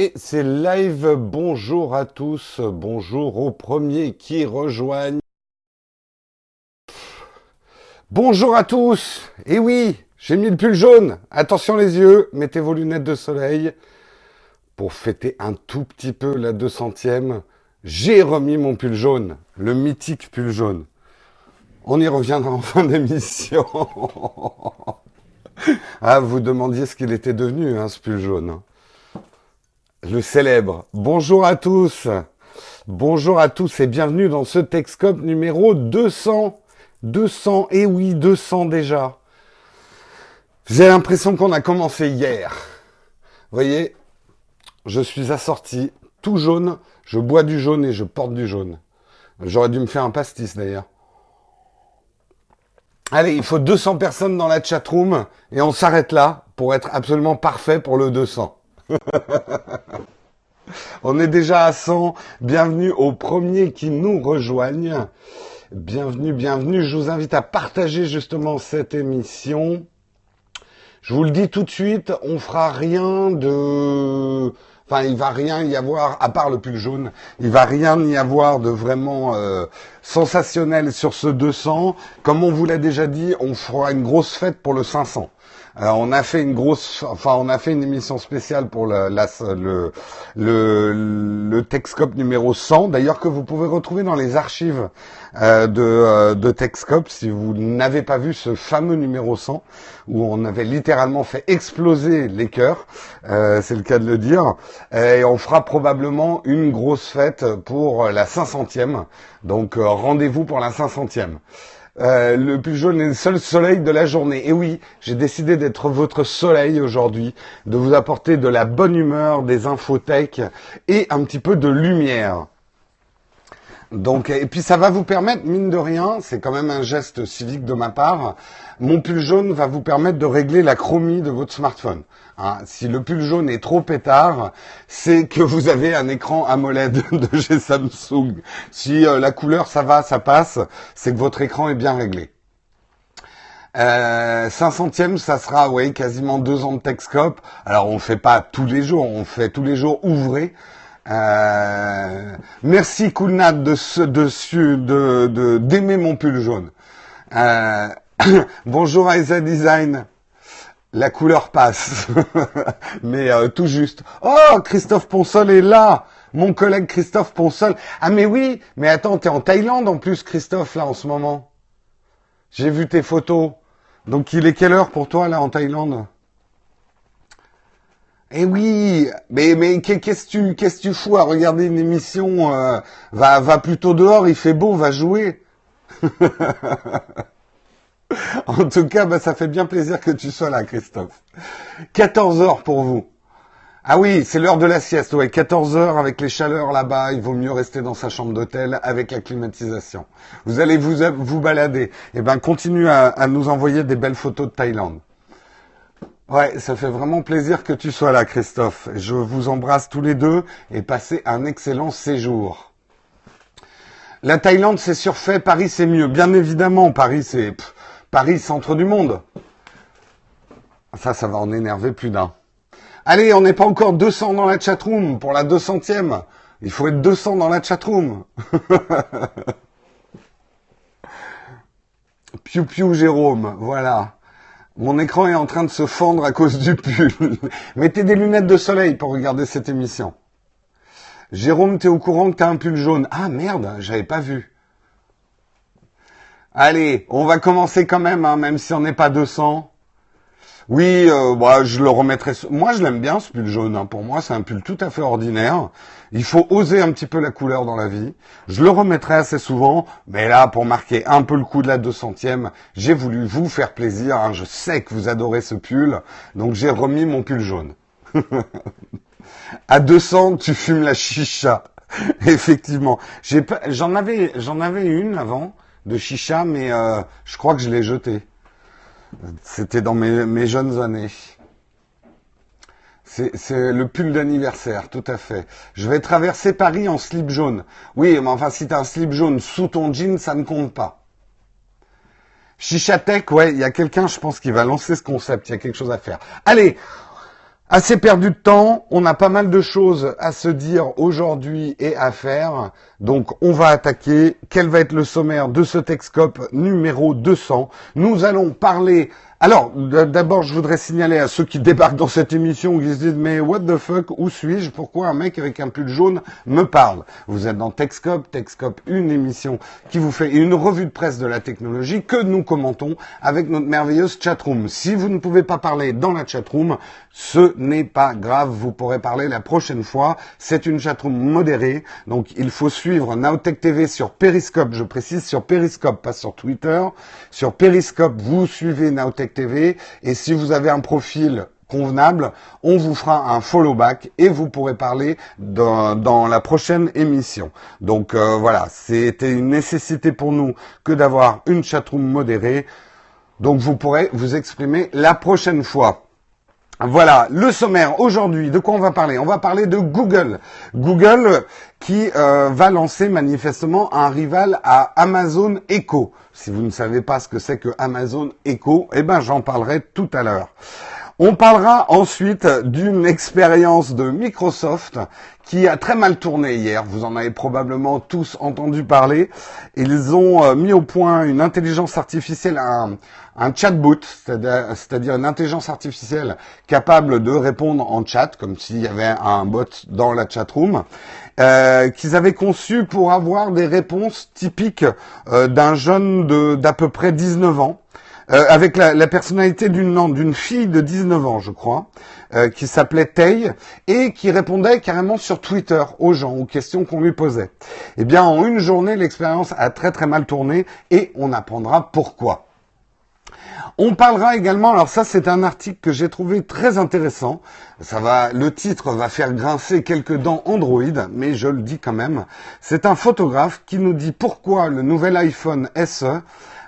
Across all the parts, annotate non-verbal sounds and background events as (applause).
Et c'est live, bonjour à tous, bonjour aux premiers qui rejoignent. Bonjour à tous, et oui, j'ai mis le pull jaune, attention les yeux, mettez vos lunettes de soleil. Pour fêter un tout petit peu la 200e, j'ai remis mon pull jaune, le mythique pull jaune. On y reviendra en fin d'émission. (laughs) ah, vous demandiez ce qu'il était devenu, hein, ce pull jaune. Le célèbre. Bonjour à tous. Bonjour à tous et bienvenue dans ce Texcope numéro 200. 200, et oui, 200 déjà. J'ai l'impression qu'on a commencé hier. Vous voyez, je suis assorti tout jaune, je bois du jaune et je porte du jaune. J'aurais dû me faire un pastis d'ailleurs. Allez, il faut 200 personnes dans la chatroom et on s'arrête là pour être absolument parfait pour le 200. On est déjà à 100. Bienvenue aux premiers qui nous rejoignent. Bienvenue, bienvenue. Je vous invite à partager justement cette émission. Je vous le dis tout de suite, on fera rien de... Enfin, il va rien y avoir, à part le pull jaune, il va rien y avoir de vraiment euh, sensationnel sur ce 200. Comme on vous l'a déjà dit, on fera une grosse fête pour le 500. Euh, on a fait une grosse, enfin on a fait une émission spéciale pour le, le, le, le numéro 100, d'ailleurs que vous pouvez retrouver dans les archives euh, de, euh, de si vous n'avez pas vu ce fameux numéro 100 où on avait littéralement fait exploser les cœurs, c'est le cas de le dire, et on fera probablement une grosse fête pour la 500e, donc rendez-vous pour la 500e. Euh, le plus jaune est le seul soleil de la journée. Et oui, j'ai décidé d'être votre soleil aujourd'hui, de vous apporter de la bonne humeur, des infothèques et un petit peu de lumière. Donc, et puis ça va vous permettre, mine de rien, c'est quand même un geste civique de ma part, mon pull jaune va vous permettre de régler la chromie de votre smartphone. Hein, si le pull jaune est trop pétard, c'est que vous avez un écran AMOLED (laughs) de chez Samsung. Si euh, la couleur ça va, ça passe, c'est que votre écran est bien réglé. Euh, 500e, ça sera oui, quasiment deux ans de Texcope. Alors on fait pas tous les jours, on fait tous les jours ouvrés. Euh, merci Coolnat de de de d'aimer mon pull jaune. Euh, (coughs) bonjour Isa Design. La couleur passe, (laughs) mais euh, tout juste. Oh, Christophe Ponsol est là, mon collègue Christophe Ponsol. Ah mais oui, mais attends, t'es en Thaïlande en plus, Christophe, là en ce moment. J'ai vu tes photos. Donc il est quelle heure pour toi là en Thaïlande? Eh oui, mais mais qu'est-ce que tu qu'est-ce tu fous à regarder une émission euh, Va va plutôt dehors, il fait beau, va jouer. (laughs) En tout cas, bah, ça fait bien plaisir que tu sois là, Christophe. 14 heures pour vous. Ah oui, c'est l'heure de la sieste, ouais. 14 heures avec les chaleurs là-bas, il vaut mieux rester dans sa chambre d'hôtel avec la climatisation. Vous allez vous, vous balader. Eh ben, continue à, à nous envoyer des belles photos de Thaïlande. Ouais, ça fait vraiment plaisir que tu sois là, Christophe. Je vous embrasse tous les deux et passez un excellent séjour. La Thaïlande, c'est surfait. Paris, c'est mieux. Bien évidemment, Paris, c'est Paris, centre du monde. Ça, ça va en énerver plus d'un. Allez, on n'est pas encore 200 dans la chatroom pour la 200e. Il faut être 200 dans la chatroom. (laughs) piou piou Jérôme, voilà. Mon écran est en train de se fendre à cause du pull. (laughs) Mettez des lunettes de soleil pour regarder cette émission. Jérôme, t'es au courant que t'as un pull jaune Ah merde, j'avais pas vu. Allez, on va commencer quand même, hein, même si on n'est pas 200. Oui, euh, bah, je le remettrai. Moi, je l'aime bien ce pull jaune. Hein. Pour moi, c'est un pull tout à fait ordinaire. Il faut oser un petit peu la couleur dans la vie. Je le remettrai assez souvent, mais là, pour marquer un peu le coup de la 200e, j'ai voulu vous faire plaisir. Hein. Je sais que vous adorez ce pull, donc j'ai remis mon pull jaune. (laughs) à 200, tu fumes la chicha. (laughs) Effectivement, j'en avais, j'en avais une avant de chicha, mais euh, je crois que je l'ai jeté. C'était dans mes, jeunes années. C'est le pull d'anniversaire, tout à fait. Je vais traverser Paris en slip jaune. Oui, mais enfin, si tu as un slip jaune sous ton jean, ça ne compte pas. Chicha Tech, ouais, il y a quelqu'un, je pense, qui va lancer ce concept. Il y a quelque chose à faire. Allez, Assez perdu de temps, on a pas mal de choses à se dire aujourd'hui et à faire. Donc on va attaquer. Quel va être le sommaire de ce Texcope numéro 200 Nous allons parler alors, d'abord, je voudrais signaler à ceux qui débarquent dans cette émission, qui se disent, mais what the fuck, où suis-je? Pourquoi un mec avec un pull jaune me parle? Vous êtes dans Techscope, Techscope, une émission qui vous fait une revue de presse de la technologie que nous commentons avec notre merveilleuse chatroom. Si vous ne pouvez pas parler dans la chatroom, ce n'est pas grave, vous pourrez parler la prochaine fois. C'est une chatroom modérée, donc il faut suivre Naotech TV sur Periscope, je précise sur Periscope, pas sur Twitter. Sur Periscope, vous suivez Et si vous avez un profil convenable, on vous fera un follow back et vous pourrez parler dans, la prochaine émission. Donc euh, voilà, c'était une nécessité pour nous que d'avoir une chatroom modérée. Donc vous pourrez vous exprimer la prochaine fois. Voilà, le sommaire aujourd'hui, de quoi on va parler? On va parler de Google. Google qui euh, va lancer manifestement un rival à Amazon Echo. Si vous ne savez pas ce que c'est que Amazon Echo, eh ben j'en parlerai tout à l'heure. On parlera ensuite d'une expérience de Microsoft qui a très mal tourné hier. Vous en avez probablement tous entendu parler. Ils ont euh, mis au point une intelligence artificielle, un, un chatbot, c'est-à-dire une intelligence artificielle capable de répondre en chat, comme s'il y avait un bot dans la chatroom, euh, qu'ils avaient conçu pour avoir des réponses typiques euh, d'un jeune d'à peu près 19 ans. Euh, avec la, personnalité d'une d'une fille de 19 ans, je crois, euh, qui s'appelait Tay et qui répondait carrément sur Twitter aux gens, aux questions qu'on lui posait. Eh bien, en une journée, l'expérience a très très mal tourné et on apprendra pourquoi. On parlera également, alors ça c'est un article que j'ai trouvé très intéressant. Ça va, le titre va faire grincer quelques dents Android, mais je le dis quand même. C'est un photographe qui nous dit pourquoi le nouvel iPhone SE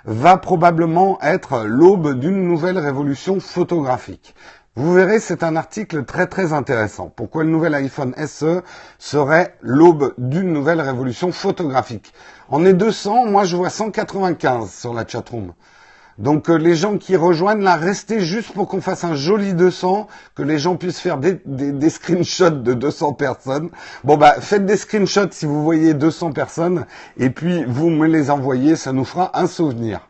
va probablement être l'aube d'une nouvelle révolution photographique. Vous verrez, c'est un article très très intéressant. Pourquoi le nouvel iPhone SE serait l'aube d'une nouvelle révolution photographique? On est 200, moi je vois 195 sur la chatroom. Donc euh, les gens qui rejoignent là, restez juste pour qu'on fasse un joli 200, que les gens puissent faire des, des, screenshots de 200 personnes. Bon bah faites des screenshots si vous voyez 200 personnes, et puis vous me les envoyez, ça nous fera un souvenir.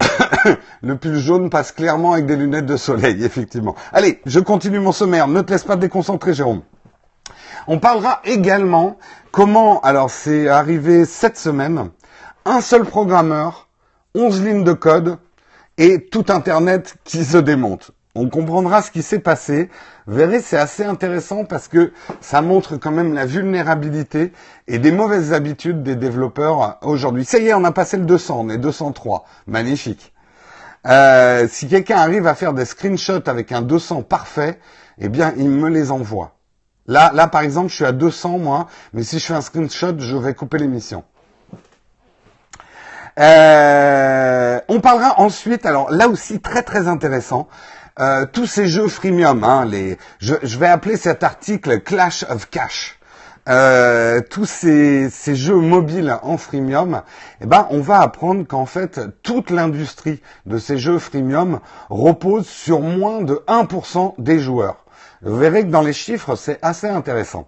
(coughs) le pull jaune passe clairement avec des lunettes de soleil, (laughs) effectivement. Allez, je continue mon sommaire, ne te laisse pas déconcentrer Jérôme. On parlera également comment, alors c'est arrivé cette semaine, un seul programmeur 11 lignes de code et tout Internet qui se démonte. On comprendra ce qui s'est passé. Vous verrez, c'est assez intéressant parce que ça montre quand même la vulnérabilité et des mauvaises habitudes des développeurs aujourd'hui. Ça y est, on a passé le 200, on est 203. Magnifique. Euh, si quelqu'un arrive à faire des screenshots avec un 200 parfait, eh bien, il me les envoie. Là, là, par exemple, je suis à 200, moi, mais si je fais un screenshot, je vais couper l'émission. Euh, on parlera ensuite, alors là aussi très très intéressant, euh, tous ces jeux freemium, hein, je, vais appeler cet article Clash of Cash. Euh, tous ces, ces, jeux mobiles en freemium, eh ben, on va apprendre qu'en fait, toute l'industrie de ces jeux freemium repose sur moins de 1% des joueurs. Vous verrez que dans les chiffres, c'est assez intéressant.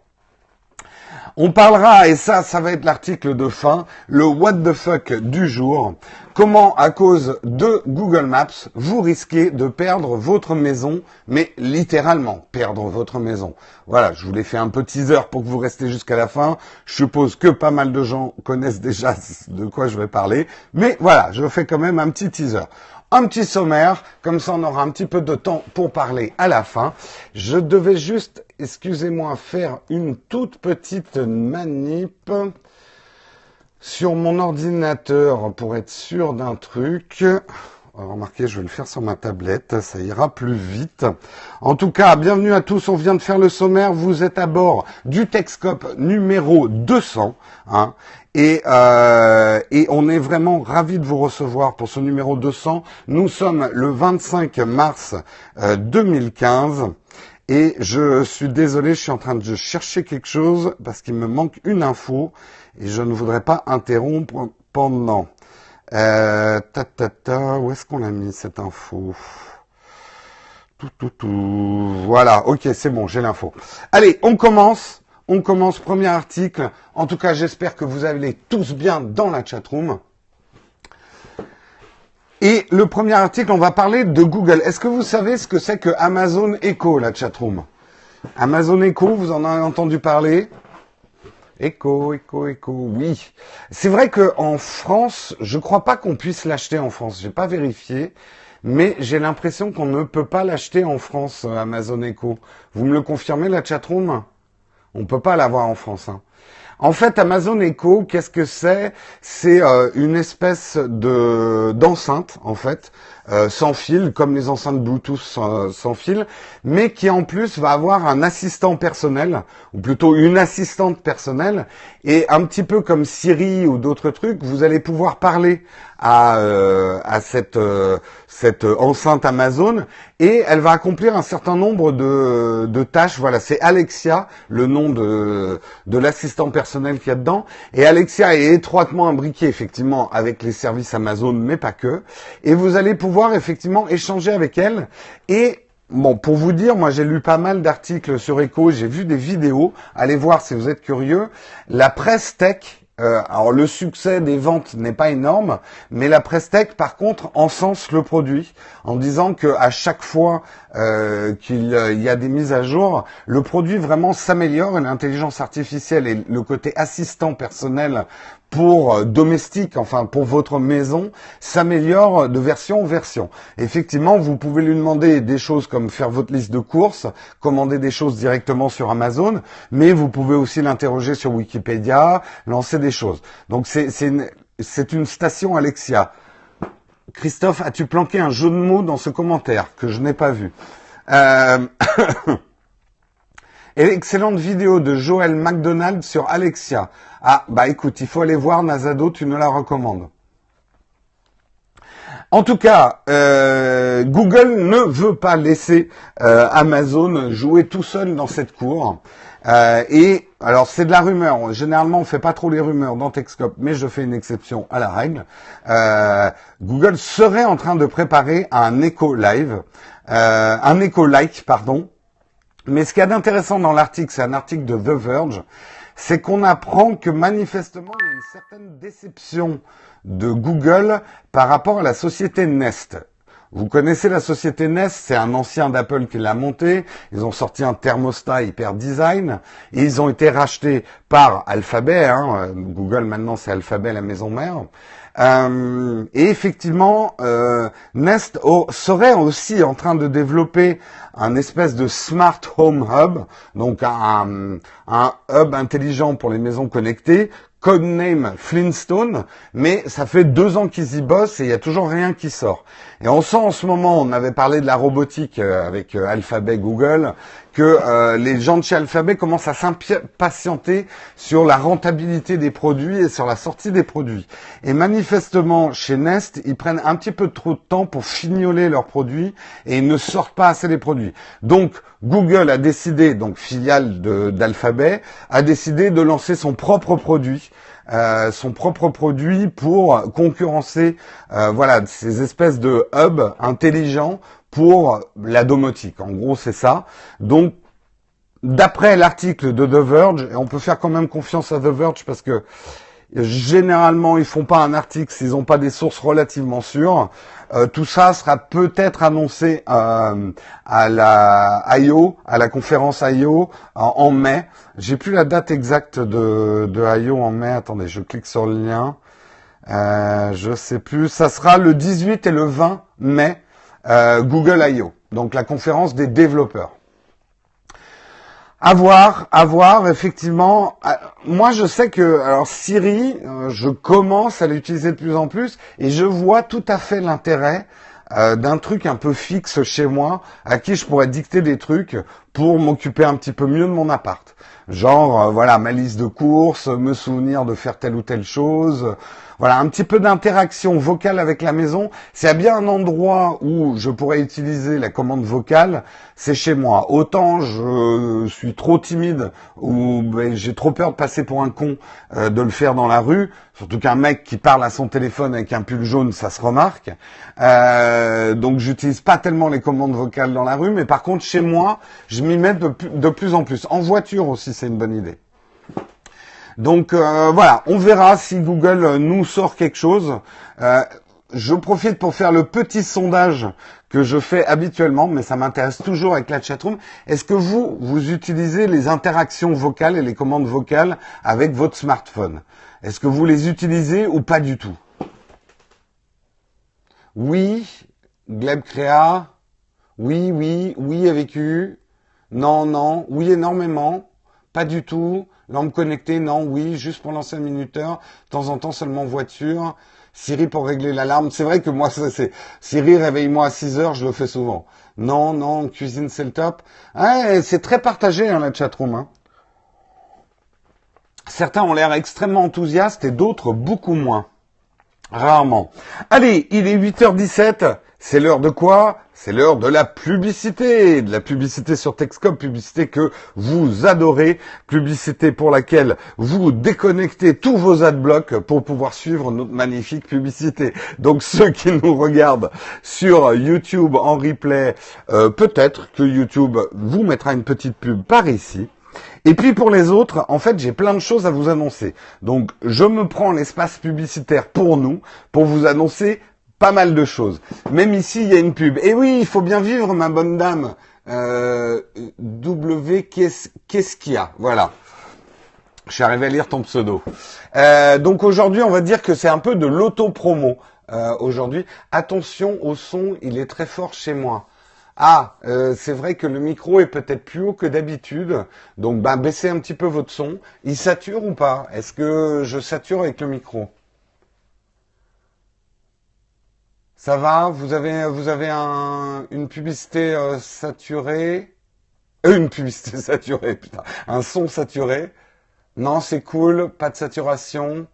On parlera, et ça, ça va être l'article de fin, le what the fuck du jour. Comment, à cause de Google Maps, vous risquez de perdre votre maison, mais littéralement perdre votre maison. Voilà, je vous l'ai fait un peu teaser pour que vous restez jusqu'à la fin. Je suppose que pas mal de gens connaissent déjà (laughs) de quoi je vais parler, mais voilà, je fais quand même un petit teaser un petit sommaire, comme ça on aura un petit peu de temps pour parler à la fin. Je devais juste, excusez-moi, faire une toute petite manip sur mon ordinateur pour être sûr d'un truc. Remarquez, je vais le faire sur ma tablette, ça ira plus vite. En tout cas, bienvenue à tous, on vient de faire le sommaire, vous êtes à bord du Texcope numéro 200. Hein, et, euh, et, on est vraiment ravis de vous recevoir pour ce numéro 200. Nous sommes le 25 mars 2015. Euh, et je suis désolé, je suis en train de chercher quelque chose parce qu'il me manque une info et je ne voudrais pas interrompre pendant. Euh, ta, ta, ta, où est-ce qu'on a mis cette info? Tout, tout, tout. Voilà, ok, c'est bon, j'ai l'info. Allez, on commence. On commence, premier article. En tout cas, j'espère que vous allez tous bien dans la chatroom. Et le premier article, on va parler de Google. Est-ce que vous savez ce que c'est que Amazon Echo, la chatroom? Amazon Echo, vous en avez entendu parler? Echo, Echo, Echo, oui. C'est vrai qu'en France, je crois pas qu'on puisse l'acheter en France. J'ai pas vérifié, mais j'ai l'impression qu'on ne peut pas l'acheter en France, euh, Amazon Echo. Vous me le confirmez, la chatroom? On peut pas l'avoir en France. Hein. En fait, Amazon Echo, qu'est-ce que c'est? C'est euh, une espèce de d'enceinte, en fait, euh, sans fil, comme les enceintes Bluetooth sans, fil, mais qui en plus va avoir un assistant personnel, ou plutôt une assistante personnelle, et un petit peu comme Siri ou d'autres trucs, vous allez pouvoir parler à, euh, à cette, euh, cette enceinte Amazon et elle va accomplir un certain nombre de, de tâches. Voilà, c'est Alexia, le nom de, de l'assistant personnel qu'il y a dedans. Et Alexia est étroitement imbriquée effectivement avec les services Amazon, mais pas que. Et vous allez pouvoir effectivement échanger avec elle et Bon, pour vous dire, moi j'ai lu pas mal d'articles sur Echo, j'ai vu des vidéos, allez voir si vous êtes curieux. La presse tech euh, alors le succès des ventes n'est pas énorme, mais la Prestec par contre encense le produit en disant que à chaque fois euh, qu'il y a des mises à jour, le produit vraiment s'améliore et l'intelligence artificielle et le côté assistant personnel pour euh, domestique, enfin pour votre maison, s'améliore de version en version. Effectivement, vous pouvez lui demander des choses comme faire votre liste de courses, commander des choses directement sur Amazon, mais vous pouvez aussi l'interroger sur Wikipédia, lancer des choses. Donc c'est une, une station Alexia. Christophe, as-tu planqué un jeu de mots dans ce commentaire que je n'ai pas vu euh... (coughs) Excellente vidéo de Joël McDonald sur Alexia. Ah, bah écoute, il faut aller voir Nazado, tu nous la recommandes. En tout cas, euh, Google ne veut pas laisser euh, Amazon jouer tout seul dans cette cour. Euh, et alors c'est de la rumeur. Généralement, on fait pas trop les rumeurs dans Techscope, mais je fais une exception à la règle. Google serait en train de préparer un Echo Live, un Echo Like, pardon, mais ce qu'il y a d'intéressant dans l'article, c'est un article de The Verge, c'est qu'on apprend que manifestement, il y a une certaine déception de Google par rapport à la société Nest. Vous connaissez la société Nest, c'est un ancien d'Apple qui l'a monté. Ils ont sorti un thermostat hyper design et ils ont été rachetés par Alphabet. Hein. Google maintenant c'est Alphabet la maison mère. Euh, et effectivement, euh, Nest serait aussi en train de développer un espèce de smart home hub, donc un, un hub intelligent pour les maisons connectées, codename Flintstone, mais ça fait deux ans qu'ils y bossent et il y a toujours rien qui sort. Et on sent en ce moment, on avait parlé de la robotique euh, avec Alphabet, Google, que euh, les gens de chez Alphabet commencent à s'impatienter sur la rentabilité des produits et sur la sortie des produits. Et manifestement, chez Nest, ils prennent un petit peu trop de temps pour fignoler leurs produits et ils ne sortent pas assez les produits. Donc, Google a décidé, donc filiale d'Alphabet, a décidé de lancer son propre produit. Euh, son propre produit pour concurrencer euh, voilà ces espèces de hubs intelligents pour la domotique. En gros, c'est ça. Donc, d'après l'article de The Verge, et on peut faire quand même confiance à The Verge parce que généralement, ils font pas un article s'ils n'ont pas des sources relativement sûres. Euh, tout ça sera peut-être annoncé euh, à la IO, à la conférence IO en, mai. J'ai plus la date exacte de, de IO en mai. Attendez, je clique sur le lien. Euh, je sais plus. Ça sera le 18 et le 20 mai euh, Google I.O., donc la conférence des développeurs. À voir, effectivement. Euh, moi, je sais que, alors Siri, euh, je commence à l'utiliser de plus en plus et je vois tout à fait l'intérêt d'un truc un peu fixe chez moi, à qui je pourrais dicter des trucs pour m'occuper un petit peu mieux de mon appart. Genre, euh, voilà, ma liste de courses, me souvenir de faire telle ou telle chose, voilà, un petit peu d'interaction vocale avec la maison. S'il y a bien un endroit où je pourrais utiliser la commande vocale, c'est chez moi. Autant je suis trop timide ou ben, j'ai trop peur de passer pour un con euh, de le faire dans la rue. Surtout qu'un mec qui parle à son téléphone avec un pull jaune, ça se remarque. Euh, donc j'utilise pas tellement les commandes vocales dans la rue, mais par contre chez moi, je m'y mets de, plus en plus. En voiture aussi, c'est une bonne idée. Donc euh, voilà, on verra si Google nous sort quelque chose. Euh, je profite pour faire le petit sondage que je fais habituellement, mais ça m'intéresse toujours avec la chatroom. Est-ce que vous, vous utilisez les interactions vocales et les commandes vocales avec votre smartphone? Est-ce que vous les utilisez ou pas du tout? Oui, Gleb Créa. Oui, oui, oui avec U. Non, non, oui énormément. Pas du tout. Lampe connectée, non, oui, juste pour lancer un minuteur. De temps en temps seulement voiture. Siri pour régler l'alarme. C'est vrai que moi, c'est Siri, réveille-moi à 6 heures, je le fais souvent. Non, non, cuisine, c'est le top. c'est très partagé, hein, la chatroom. Hein. Certains ont l'air extrêmement enthousiastes et d'autres beaucoup moins. Rarement. Allez, il est 8h17. C'est l'heure de quoi? C'est l'heure de la publicité, de la publicité sur Texcom, publicité que vous adorez, publicité pour laquelle vous déconnectez tous vos adblocks pour pouvoir suivre notre magnifique publicité. Donc ceux qui nous regardent sur YouTube en replay, euh, peut-être que YouTube vous mettra une petite pub par ici. Et puis pour les autres, en fait, j'ai plein de choses à vous annoncer. Donc je me prends l'espace publicitaire pour nous, pour vous annoncer pas mal de choses. Même ici, il y a une pub. Et oui, il faut bien vivre, ma bonne dame. Euh, w, qu'est-ce qu'il y a? Voilà. Je suis arrivé à lire ton pseudo. Euh, donc aujourd'hui, on va dire que c'est un peu de l'auto-promo. Euh, aujourd'hui, attention au son, il est très fort chez moi. Ah, c'est vrai que le micro est peut-être plus haut que d'habitude, donc ben, baissez un petit peu votre son. Il sature ou pas? Est-ce que je sature avec le micro? Ça va Vous avez, vous avez un, une publicité euh, saturée? Euh, Une publicité (laughs) saturée, putain. Un son saturé? Non, c'est cool, pas de saturation.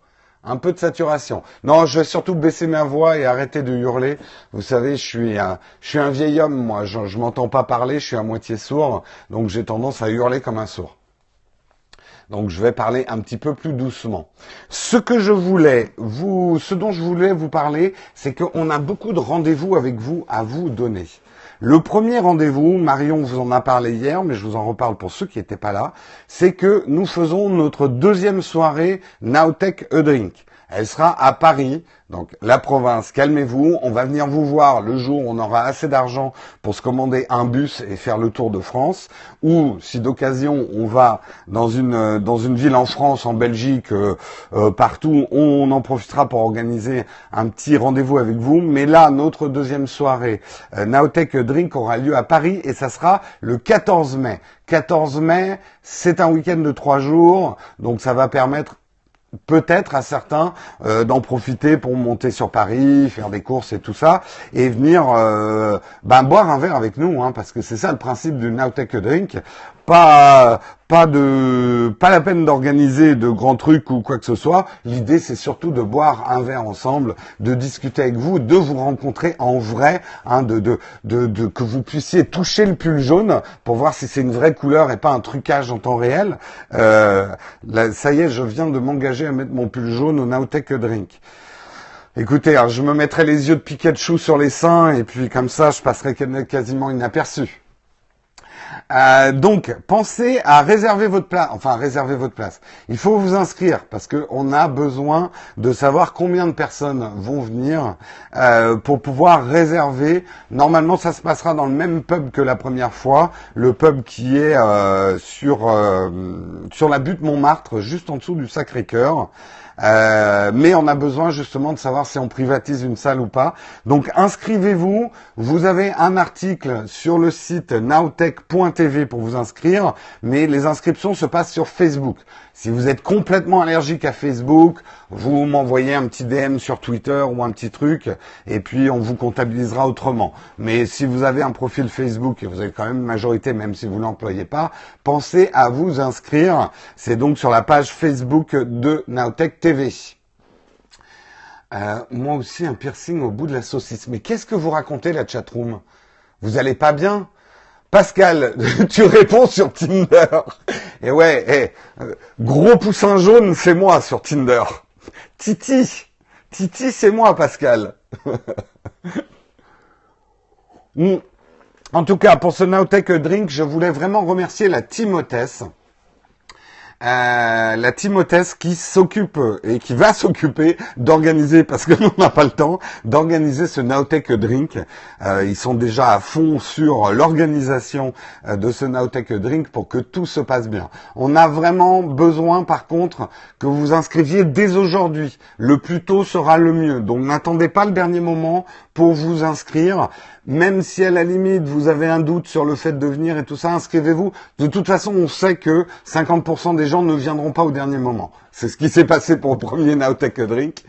Un peu de saturation. Non, je vais surtout baisser ma voix et arrêter de hurler. Vous savez, je suis un, je suis un vieil homme, moi. Je, je m'entends pas parler, je suis à moitié sourd, donc j'ai tendance à hurler comme un sourd. Donc je vais parler un petit peu plus doucement. Ce que je voulais vous, ce dont je voulais vous parler, c'est qu'on a beaucoup de rendez-vous avec vous à vous donner. Le premier rendez-vous, Marion vous en a parlé hier, mais je vous en reparle pour ceux qui n'étaient pas là, c'est que nous faisons notre deuxième soirée Nowtech A Drink. Elle sera à Paris, donc la province. Calmez-vous, on va venir vous voir le jour où on aura assez d'argent pour se commander un bus et faire le tour de France. Ou si d'occasion on va dans une dans une ville en France, en Belgique, euh, euh, partout, on, en profitera pour organiser un petit rendez-vous avec vous. Mais là, notre deuxième soirée euh, Nowtech Drink aura lieu à Paris et ça sera le 14 mai. 14 mai, c'est un week-end de trois jours, donc ça va permettre peut-être à certains euh, d'en profiter pour monter sur Paris, faire des courses et tout ça, et venir euh, ben, boire un verre avec nous, hein, parce que c'est ça le principe du Now Take a Drink. Pas, pas de, pas la peine d'organiser de grands trucs ou quoi que ce soit. L'idée, c'est surtout de boire un verre ensemble, de discuter avec vous, de vous rencontrer en vrai, hein, de, de, de, que vous puissiez toucher le pull jaune pour voir si c'est une vraie couleur et pas un trucage en temps réel. Euh, ça y est, je viens de m'engager à mettre mon pull jaune au Now Take a Drink. Écoutez, je me mettrai les yeux de Pikachu sur les seins et puis comme ça, je passerai quasiment inaperçu. Euh, donc, pensez à réserver votre place. Enfin, réserver votre place. Il faut vous inscrire parce qu'on a besoin de savoir combien de personnes vont venir euh, pour pouvoir réserver. Normalement, ça se passera dans le même pub que la première fois, le pub qui est euh, sur sur la butte Montmartre, juste en dessous du Sacré-Cœur. Euh, mais on a besoin justement de savoir si on privatise une salle ou pas. Donc inscrivez-vous. Vous avez un article sur le site nowtech.tv pour vous inscrire, mais les inscriptions se passent sur Facebook. Si vous êtes complètement allergique à Facebook, vous m'envoyez un petit DM sur Twitter ou un petit truc, et puis on vous comptabilisera autrement. Mais si vous avez un profil Facebook et vous avez quand même une majorité, même si vous l'employez pas, pensez à vous inscrire. C'est donc sur la page Facebook de Nowtech TV. Euh, moi aussi, un piercing au bout de la saucisse. Mais qu'est-ce que vous racontez, la chatroom? Vous allez pas bien? Pascal, (laughs) tu réponds sur Tinder. Et ouais, eh, euh, gros poussin jaune, c'est moi sur Tinder. Titi, Titi, c'est moi, Pascal. Hmm. (laughs) en tout cas, pour ce Nowtech Drink, je voulais vraiment remercier la Timothée euh, la Timothée qui s'occupe et qui va (laughs) s'occuper d'organiser, parce que (laughs) nous n'a pas le temps, d'organiser ce Nowtech Drink. Euh, ils sont déjà à fond sur l'organisation euh, de ce Nowtech Drink pour que tout se passe bien. On a vraiment besoin, par contre, que vous vous inscriviez dès aujourd'hui. Le plus tôt sera le mieux. Donc n'attendez pas le dernier moment pour vous inscrire. Même si à la limite vous avez un doute sur le fait de venir et tout ça, inscrivez-vous. De toute façon, on sait que 50% des gens ne viendront pas au dernier moment. C'est ce qui s'est passé pour le premier Nowtech Drink.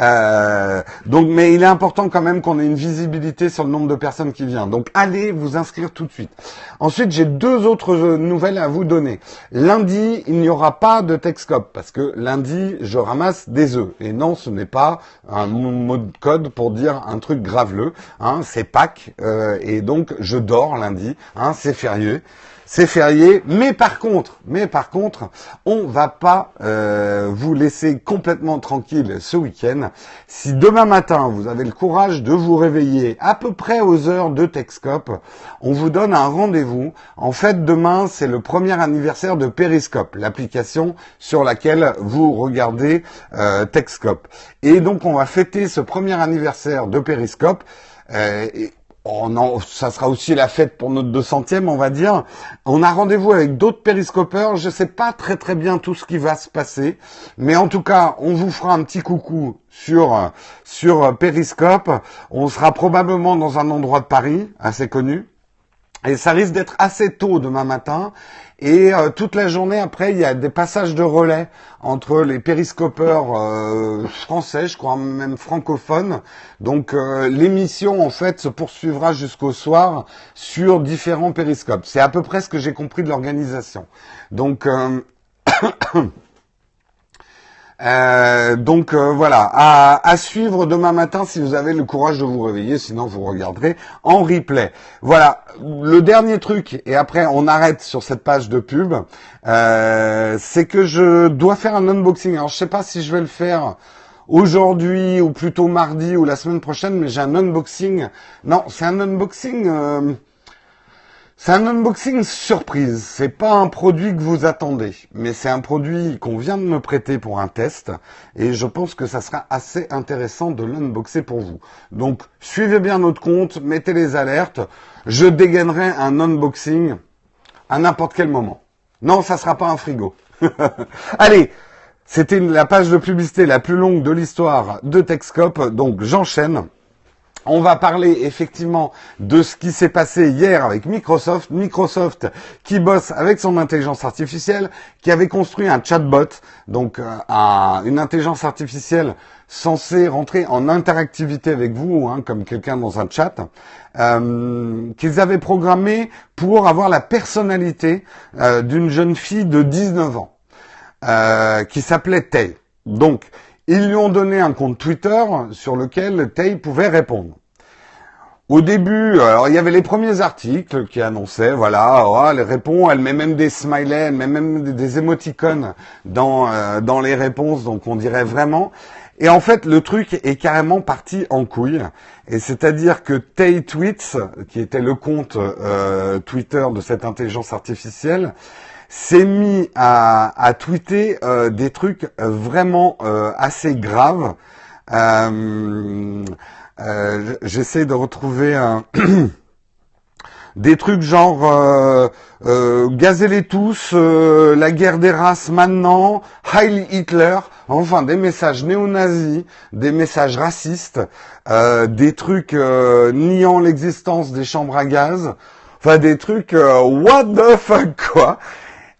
Euh, donc, mais il est important quand même qu'on ait une visibilité sur le nombre de personnes qui viennent. Donc, allez vous inscrire tout de suite. Ensuite, j'ai deux autres nouvelles à vous donner. Lundi, il n'y aura pas de Texcop parce que lundi, je ramasse des œufs. Et non, ce n'est pas un mot de code pour dire un truc graveleux. Hein, c'est Pâques euh, et donc je dors lundi. Hein, c'est férié c'est férié, mais par contre, mais par contre, on va pas euh, vous laisser complètement tranquille ce week-end. Si demain matin vous avez le courage de vous réveiller à peu près aux heures de Texcope, on vous donne un rendez-vous. En fait, demain c'est le premier anniversaire de Periscope, l'application sur laquelle vous regardez euh, Texcope. Et donc on va fêter ce premier anniversaire de Periscope. Euh, Oh non, ça sera aussi la fête pour notre 200e, on va dire. On a rendez-vous avec d'autres périscopeurs. Je sais pas très très bien tout ce qui va se passer, mais en tout cas, on vous fera un petit coucou sur sur Périscope. On sera probablement dans un endroit de Paris assez connu. Et ça risque d'être assez tôt demain matin. Et euh, toute la journée après, il y a des passages de relais entre les périscopeurs euh, français, je crois même francophones. Donc euh, l'émission en fait se poursuivra jusqu'au soir sur différents périscopes. C'est à peu près ce que j'ai compris de l'organisation. Donc Euh, donc euh, voilà, à, suivre demain matin si vous avez le courage de vous réveiller, sinon vous regarderez en replay. Voilà, le dernier truc, et après on arrête sur cette page de pub, euh, c'est que je dois faire un unboxing. Alors je sais pas si je vais le faire aujourd'hui ou plutôt mardi ou la semaine prochaine, mais j'ai un unboxing. Non, c'est un unboxing c'est un unboxing surprise. C'est pas un produit que vous attendez, mais c'est un produit qu'on vient de me prêter pour un test et je pense que ça sera assez intéressant de l'unboxer pour vous. Donc, suivez bien notre compte, mettez les alertes. Je dégainerai un unboxing à n'importe quel moment. Non, ça sera pas un frigo. (laughs) Allez, c'était la page de publicité la plus longue de l'histoire de Techscope, donc j'enchaîne. On va parler effectivement de ce qui s'est passé hier avec Microsoft. Microsoft qui bosse avec son intelligence artificielle, qui avait construit un chatbot, donc euh, une intelligence artificielle censée rentrer en interactivité avec vous, hein, comme quelqu'un dans un chat, euh, qu'ils avaient programmé pour avoir la personnalité euh, d'une jeune fille de 19 ans, qui s'appelait Tay. Donc, ils lui ont donné un compte Twitter sur lequel Tay pouvait répondre. Au début, alors il y avait les premiers articles qui annonçaient, voilà, oh, elle répond, elle met même des smileys, elle met même des émoticônes dans euh, dans les réponses, donc on dirait vraiment. Et en fait, le truc est carrément parti en couille. Et c'est-à-dire que Tay Tweets, qui était le compte euh, Twitter de cette intelligence artificielle, s'est mis à, à tweeter euh, des trucs vraiment assez graves. Euh, j'essaie de retrouver (clears throat) des trucs genre euh, euh, gazez-les tous, euh, la guerre des races maintenant, Heil Hitler. enfin des messages néo-nazis, des messages racistes, euh, des trucs euh, niant l'existence des chambres à gaz, enfin des trucs euh, what the fuck quoi.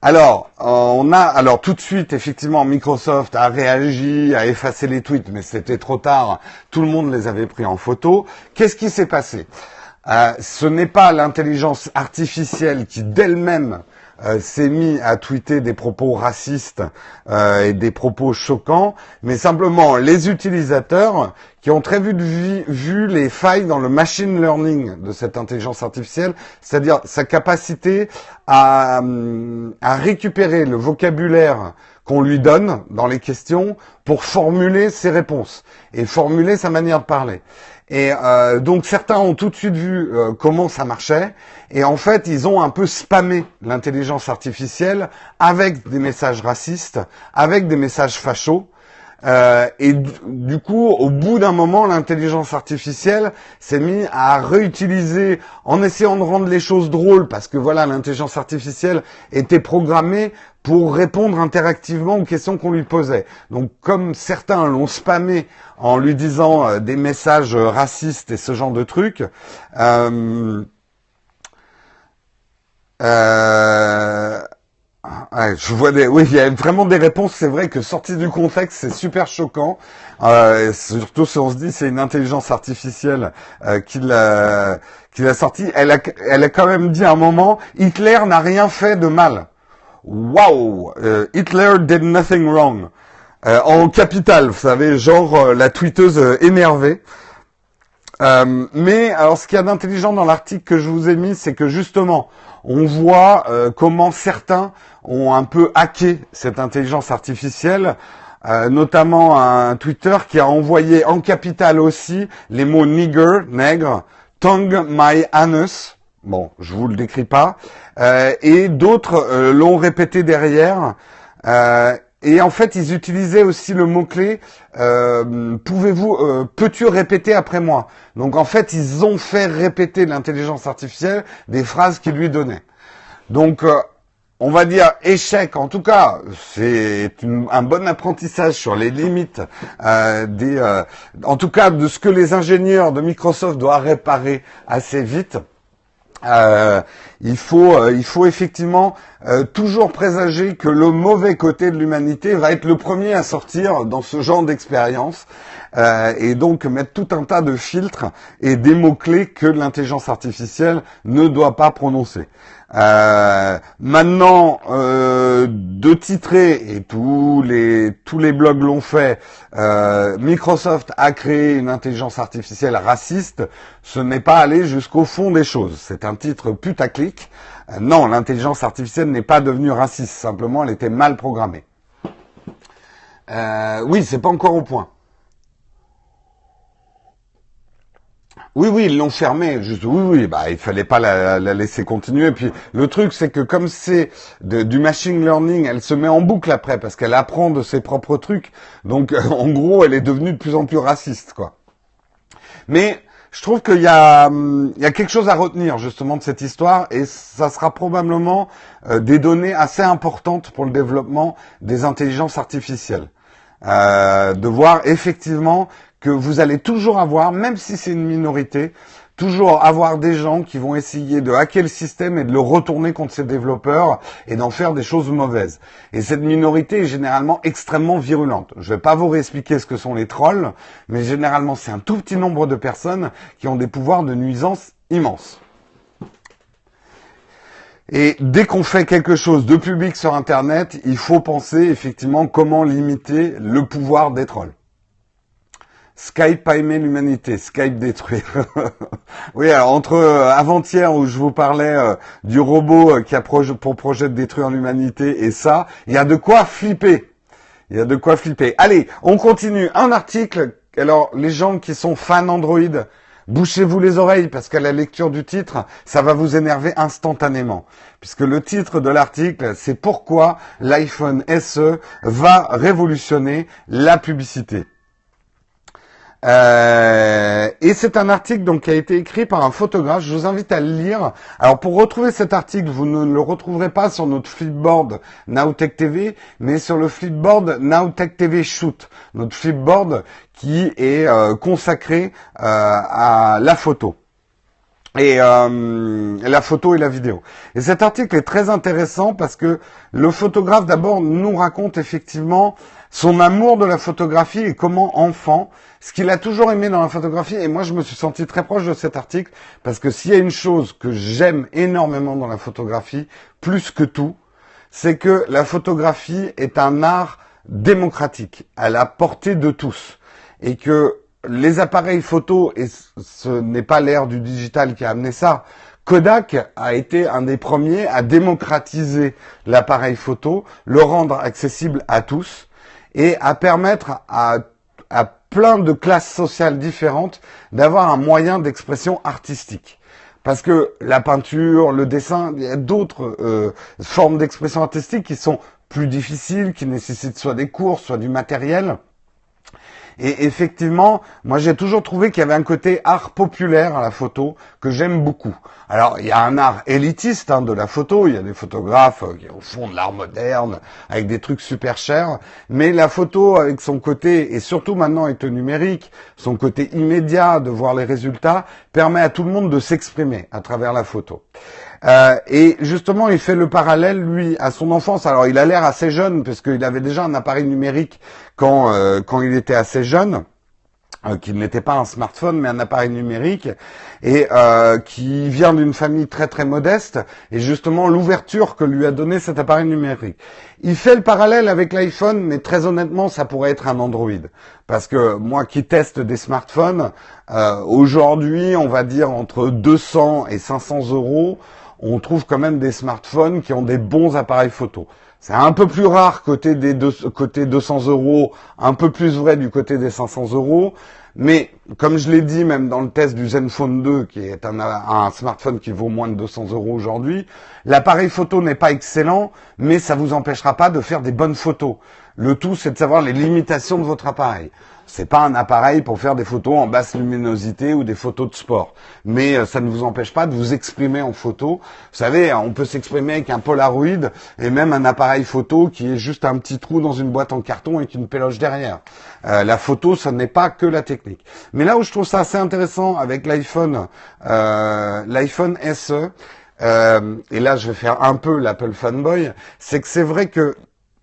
Alors, on a alors tout de suite effectivement Microsoft a réagi, a effacé les tweets, mais c'était trop tard. Tout le monde les avait pris en photo. Qu'est-ce qui s'est passé? Ce n'est pas l'intelligence artificielle qui d'elle-même euh, s'est mis à tweeter des propos racistes euh, et des propos choquants, mais simplement les utilisateurs qui ont très vite vu, les failles dans le machine learning de cette intelligence artificielle, c'est-à-dire sa capacité à, à récupérer le vocabulaire qu'on lui donne dans les questions pour formuler ses réponses et formuler sa manière de parler. Et euh, donc certains ont tout de suite vu euh, comment ça marchait. Et en fait, ils ont un peu spammé l'intelligence artificielle avec des messages racistes, avec des messages fachos. Euh, et du coup, au bout d'un moment, l'intelligence artificielle s'est mise à réutiliser, en essayant de rendre les choses drôles, parce que voilà, l'intelligence artificielle était programmée pour répondre interactivement aux questions qu'on lui posait. Donc, comme certains l'ont spammé en lui disant euh, des messages racistes et ce genre de trucs, euh, euh je vois des, oui, il y a vraiment des réponses. C'est vrai que sorti du contexte, c'est super choquant. Euh, surtout si on se dit c'est une intelligence artificielle euh, qui l'a, qui l'a sorti. Elle a, elle a quand même dit à un moment, Hitler n'a rien fait de mal. Waouh, euh, Hitler did nothing wrong. Euh, en capital, vous savez, genre euh, la tweeteuse énervée. mais alors, ce qu'il y a d'intelligent dans l'article que je vous ai mis, c'est que justement, on voit comment certains ont un peu hacké cette intelligence artificielle, euh, notamment un Twitter qui a envoyé en capital aussi les mots nigger, nègre, tongue my anus, bon, je vous le décris pas, euh, et d'autres euh, l'ont répété derrière. et en fait, ils utilisaient aussi le mot-clé pouvez-vous, peux-tu répéter après moi? Donc en fait, ils ont fait répéter l'intelligence artificielle des phrases qu'ils lui donnaient. Donc on va dire échec. En tout cas, c'est un bon apprentissage sur les limites euh, des, euh, en tout cas, de ce que les ingénieurs de Microsoft doivent réparer assez vite. Euh, il faut, il faut effectivement toujours présager que le mauvais côté de l'humanité va être le premier à sortir dans ce genre d'expérience. et donc mettre tout un tas de filtres et des mots-clés que l'intelligence artificielle ne doit pas prononcer. Euh, maintenant, euh, de titrer, et tous les, tous les blogs l'ont fait, euh, Microsoft a créé une intelligence artificielle raciste, ce n'est pas aller jusqu'au fond des choses. C'est un titre putaclic. Euh, non, l'intelligence artificielle n'est pas devenue raciste, simplement elle était mal programmée. Euh, oui, c'est pas encore au point. Oui, oui, ils l'ont fermé. Juste, oui, oui, bah, il fallait pas la, laisser continuer. Puis le truc, c'est que comme c'est du machine learning, elle se met en boucle après parce qu'elle apprend de ses propres trucs. Donc, en gros, elle est devenue de plus en plus raciste, quoi. Mais je trouve qu'il y a, hum, il y a quelque chose à retenir justement de cette histoire et ça sera probablement euh, des données assez importantes pour le développement des intelligences artificielles. Euh, de voir effectivement que vous allez toujours avoir, même si c'est une minorité, toujours avoir des gens qui vont essayer de hacker le système et de le retourner contre ses développeurs et d'en faire des choses mauvaises. Et cette minorité est généralement extrêmement virulente. Je ne vais pas vous réexpliquer ce que sont les trolls, mais généralement c'est un tout petit nombre de personnes qui ont des pouvoirs de nuisance immenses. Et dès qu'on fait quelque chose de public sur Internet, il faut penser effectivement comment limiter le pouvoir des trolls. Skype a aimé l'humanité, Skype détruire. (laughs) oui, alors entre euh, avant-hier où je vous parlais euh, du robot euh, qui a pour projet de détruire l'humanité et ça, il y a de quoi flipper. Il y a de quoi flipper. Allez, on continue. Un article. Alors, les gens qui sont fans Android, bouchez-vous les oreilles parce qu'à la lecture du titre, ça va vous énerver instantanément. Puisque le titre de l'article, c'est pourquoi l'iPhone SE va révolutionner la publicité? Euh, et c'est un article donc qui a été écrit par un photographe. Je vous invite à le lire. Alors pour retrouver cet article, vous ne le retrouverez pas sur notre flipboard Nowtech TV, mais sur le flipboard Nowtech TV Shoot, notre flipboard qui est euh, consacré euh, à la photo et la photo et la vidéo. Et cet article est très intéressant parce que le photographe d'abord nous raconte effectivement son amour de la photographie et comment enfant, ce qu'il a toujours aimé dans la photographie, et moi je me suis senti très proche de cet article, parce que s'il y a une chose que j'aime énormément dans la photographie, plus que tout, c'est que la photographie est un art démocratique, à la portée de tous, et que les appareils photo, et ce n'est pas l'ère du digital qui a amené ça, Kodak a été un des premiers à démocratiser l'appareil photo, le rendre accessible à tous et à permettre à, plein de classes sociales différentes d'avoir un moyen d'expression artistique. Parce que la peinture, le dessin, il y a d'autres euh, formes d'expression artistique qui sont plus difficiles, qui nécessitent soit des cours, soit du matériel. Et effectivement, moi j'ai toujours trouvé qu'il y avait un côté art populaire à la photo que j'aime beaucoup. Alors il y a un art élitiste hein, de la photo, il y a des photographes euh, qui font de l'art moderne avec des trucs super chers, mais la photo avec son côté, et surtout maintenant avec le numérique, son côté immédiat de voir les résultats, permet à tout le monde de s'exprimer à travers la photo. Euh, et justement, il fait le parallèle, lui, à son enfance. Alors, il a l'air assez jeune, parce qu'il avait déjà un appareil numérique quand, euh, quand il était assez jeune. Euh, qui n'était pas un smartphone mais un appareil numérique et euh, qui vient d'une famille très très modeste et justement l'ouverture que lui a donné cet appareil numérique. Il fait le parallèle avec l'iPhone mais très honnêtement ça pourrait être un Android parce que moi qui teste des smartphones euh, aujourd'hui on va dire entre 200 et 500 euros on trouve quand même des smartphones qui ont des bons appareils photo. C'est un peu plus rare côté des deux, côté 200 euros, un peu plus vrai du côté des 500 euros. Mais comme je l'ai dit même dans le test du Zenfone 2, qui est un, un smartphone qui vaut moins de 200 euros aujourd'hui, l'appareil photo n'est pas excellent, mais ça vous empêchera pas de faire des bonnes photos. Le tout, c'est de savoir les limitations de votre appareil. C'est pas un appareil pour faire des photos en basse luminosité ou des photos de sport. Mais euh, ça ne vous empêche pas de vous exprimer en photo. Vous savez, on peut s'exprimer avec un Polaroid et même un appareil photo qui est juste un petit trou dans une boîte en carton avec une péloche derrière. Euh, la photo, ce n'est pas que la technique. Mais là où je trouve ça assez intéressant avec l'iPhone, euh, l'iPhone SE, et là je vais faire un peu l'Apple fanboy, c'est que c'est vrai que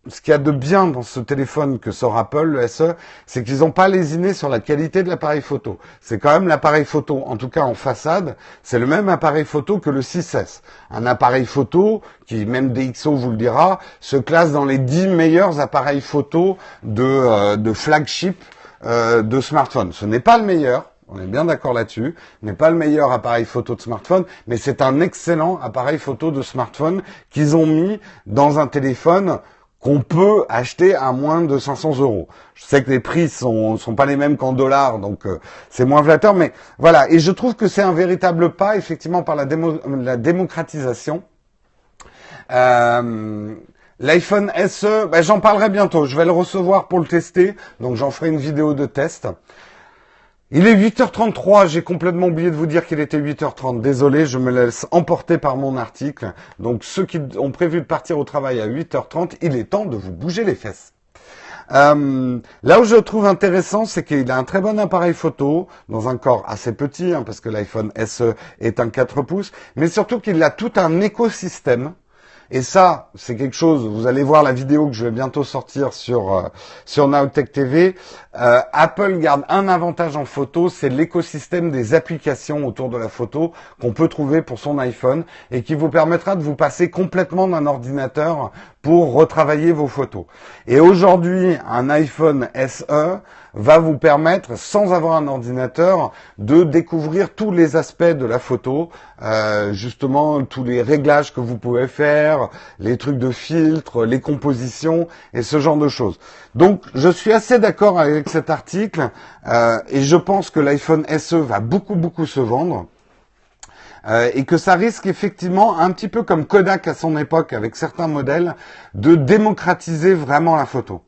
ce qu'il y a de bien dans ce téléphone que sort Apple, le SE, c'est qu'ils n'ont pas lésiné sur la qualité de l'appareil photo. C'est quand même l'appareil photo, en tout cas en façade, c'est le même appareil photo que le 6S. Un appareil photo qui, même DxO vous le dira, se classe dans les 10 meilleurs appareils photo de, euh, de flagship euh, de smartphone. Ce n'est pas le meilleur, on est bien d'accord là-dessus. N'est pas le meilleur appareil photo de smartphone, mais c'est un excellent appareil photo de smartphone qu'ils ont mis dans un téléphone qu'on peut acheter à moins de 500 euros. Je sais que les prix sont sont pas les mêmes qu'en dollars, donc euh, c'est moins flatteur, mais voilà. Et je trouve que c'est un véritable pas, effectivement, par la, démocratisation. Euh, L'iPhone SE, ben, j'en parlerai bientôt. Je vais le recevoir pour le tester, donc j'en ferai une vidéo de test. Il est 8h33, j'ai complètement oublié de vous dire qu'il était 8h30. Désolé, je me laisse emporter par mon article. Donc ceux qui ont prévu de partir au travail à 8h30, il est temps de vous bouger les fesses. Euh, là où je trouve intéressant, c'est qu'il a un très bon appareil photo dans un corps assez petit, hein, parce que l'iPhone SE est un 4 pouces, mais surtout qu'il a tout un écosystème et ça, c'est quelque chose, vous allez voir la vidéo que je vais bientôt sortir sur, euh, sur Nowtech TV. Euh, Apple garde un avantage en photo, c'est l'écosystème des applications autour de la photo qu'on peut trouver pour son iPhone et qui vous permettra de vous passer complètement d'un ordinateur pour retravailler vos photos. Et aujourd'hui, un iPhone SE va vous permettre, sans avoir un ordinateur, de découvrir tous les aspects de la photo, euh, justement tous les réglages que vous pouvez faire, les trucs de filtre, les compositions et ce genre de choses. Donc je suis assez d'accord avec cet article euh, et je pense que l'iPhone SE va beaucoup beaucoup se vendre. Euh, et que ça risque effectivement, un petit peu comme Kodak à son époque avec certains modèles, de démocratiser vraiment la photo.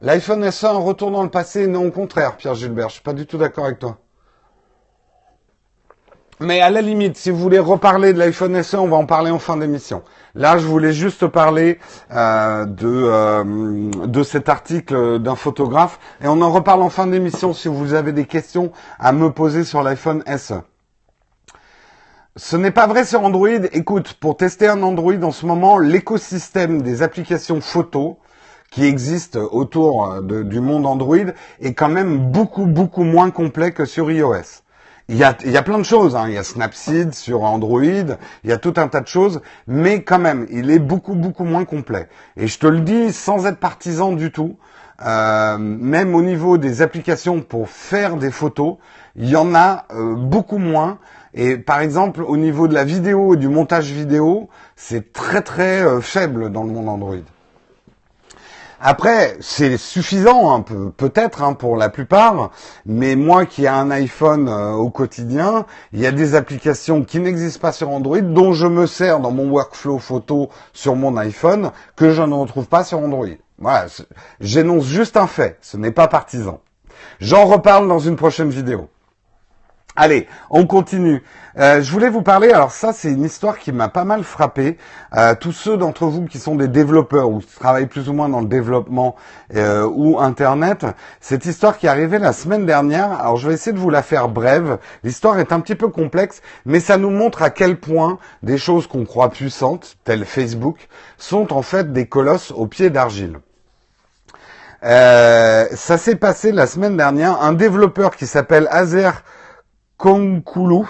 L'iPhone SE, un retour dans le passé, non au contraire, Pierre Gilbert, je suis pas du tout d'accord avec toi. Mais à la limite, si vous voulez reparler de l'iPhone SE, on va en parler en fin d'émission. Là, je voulais juste parler euh, de, euh, de cet article d'un photographe et on en reparle en fin d'émission si vous avez des questions à me poser sur l'iPhone SE. Ce n'est pas vrai sur Android. Écoute, pour tester un Android en ce moment, l'écosystème des applications photo qui existent autour du monde Android est quand même beaucoup beaucoup moins complet que sur iOS. Il y a, il y a plein de choses. Hein. Il y a Snapseed sur Android, il y a tout un tas de choses, mais quand même, il est beaucoup beaucoup moins complet. Et je te le dis sans être partisan du tout. Euh, même au niveau des applications pour faire des photos, il y en a euh, beaucoup moins. Et par exemple, au niveau de la vidéo et du montage vidéo, c'est très très euh, faible dans le monde Android. Après, c'est suffisant, hein, peut-être hein, pour la plupart, mais moi qui ai un iPhone euh, au quotidien, il y a des applications qui n'existent pas sur Android, dont je me sers dans mon workflow photo sur mon iPhone, que je ne retrouve pas sur Android. Voilà, j'énonce juste un fait, ce n'est pas partisan. J'en reparle dans une prochaine vidéo. Allez, on continue. Euh, je voulais vous parler, alors ça c'est une histoire qui m'a pas mal frappé. Euh, tous ceux d'entre vous qui sont des développeurs ou qui travaillent plus ou moins dans le développement euh, ou Internet, cette histoire qui est arrivée la semaine dernière, alors je vais essayer de vous la faire brève. L'histoire est un petit peu complexe, mais ça nous montre à quel point des choses qu'on croit puissantes, telles Facebook, sont en fait des colosses au pied d'argile. ça s'est passé la semaine dernière. Un développeur qui s'appelle Azer Konkulu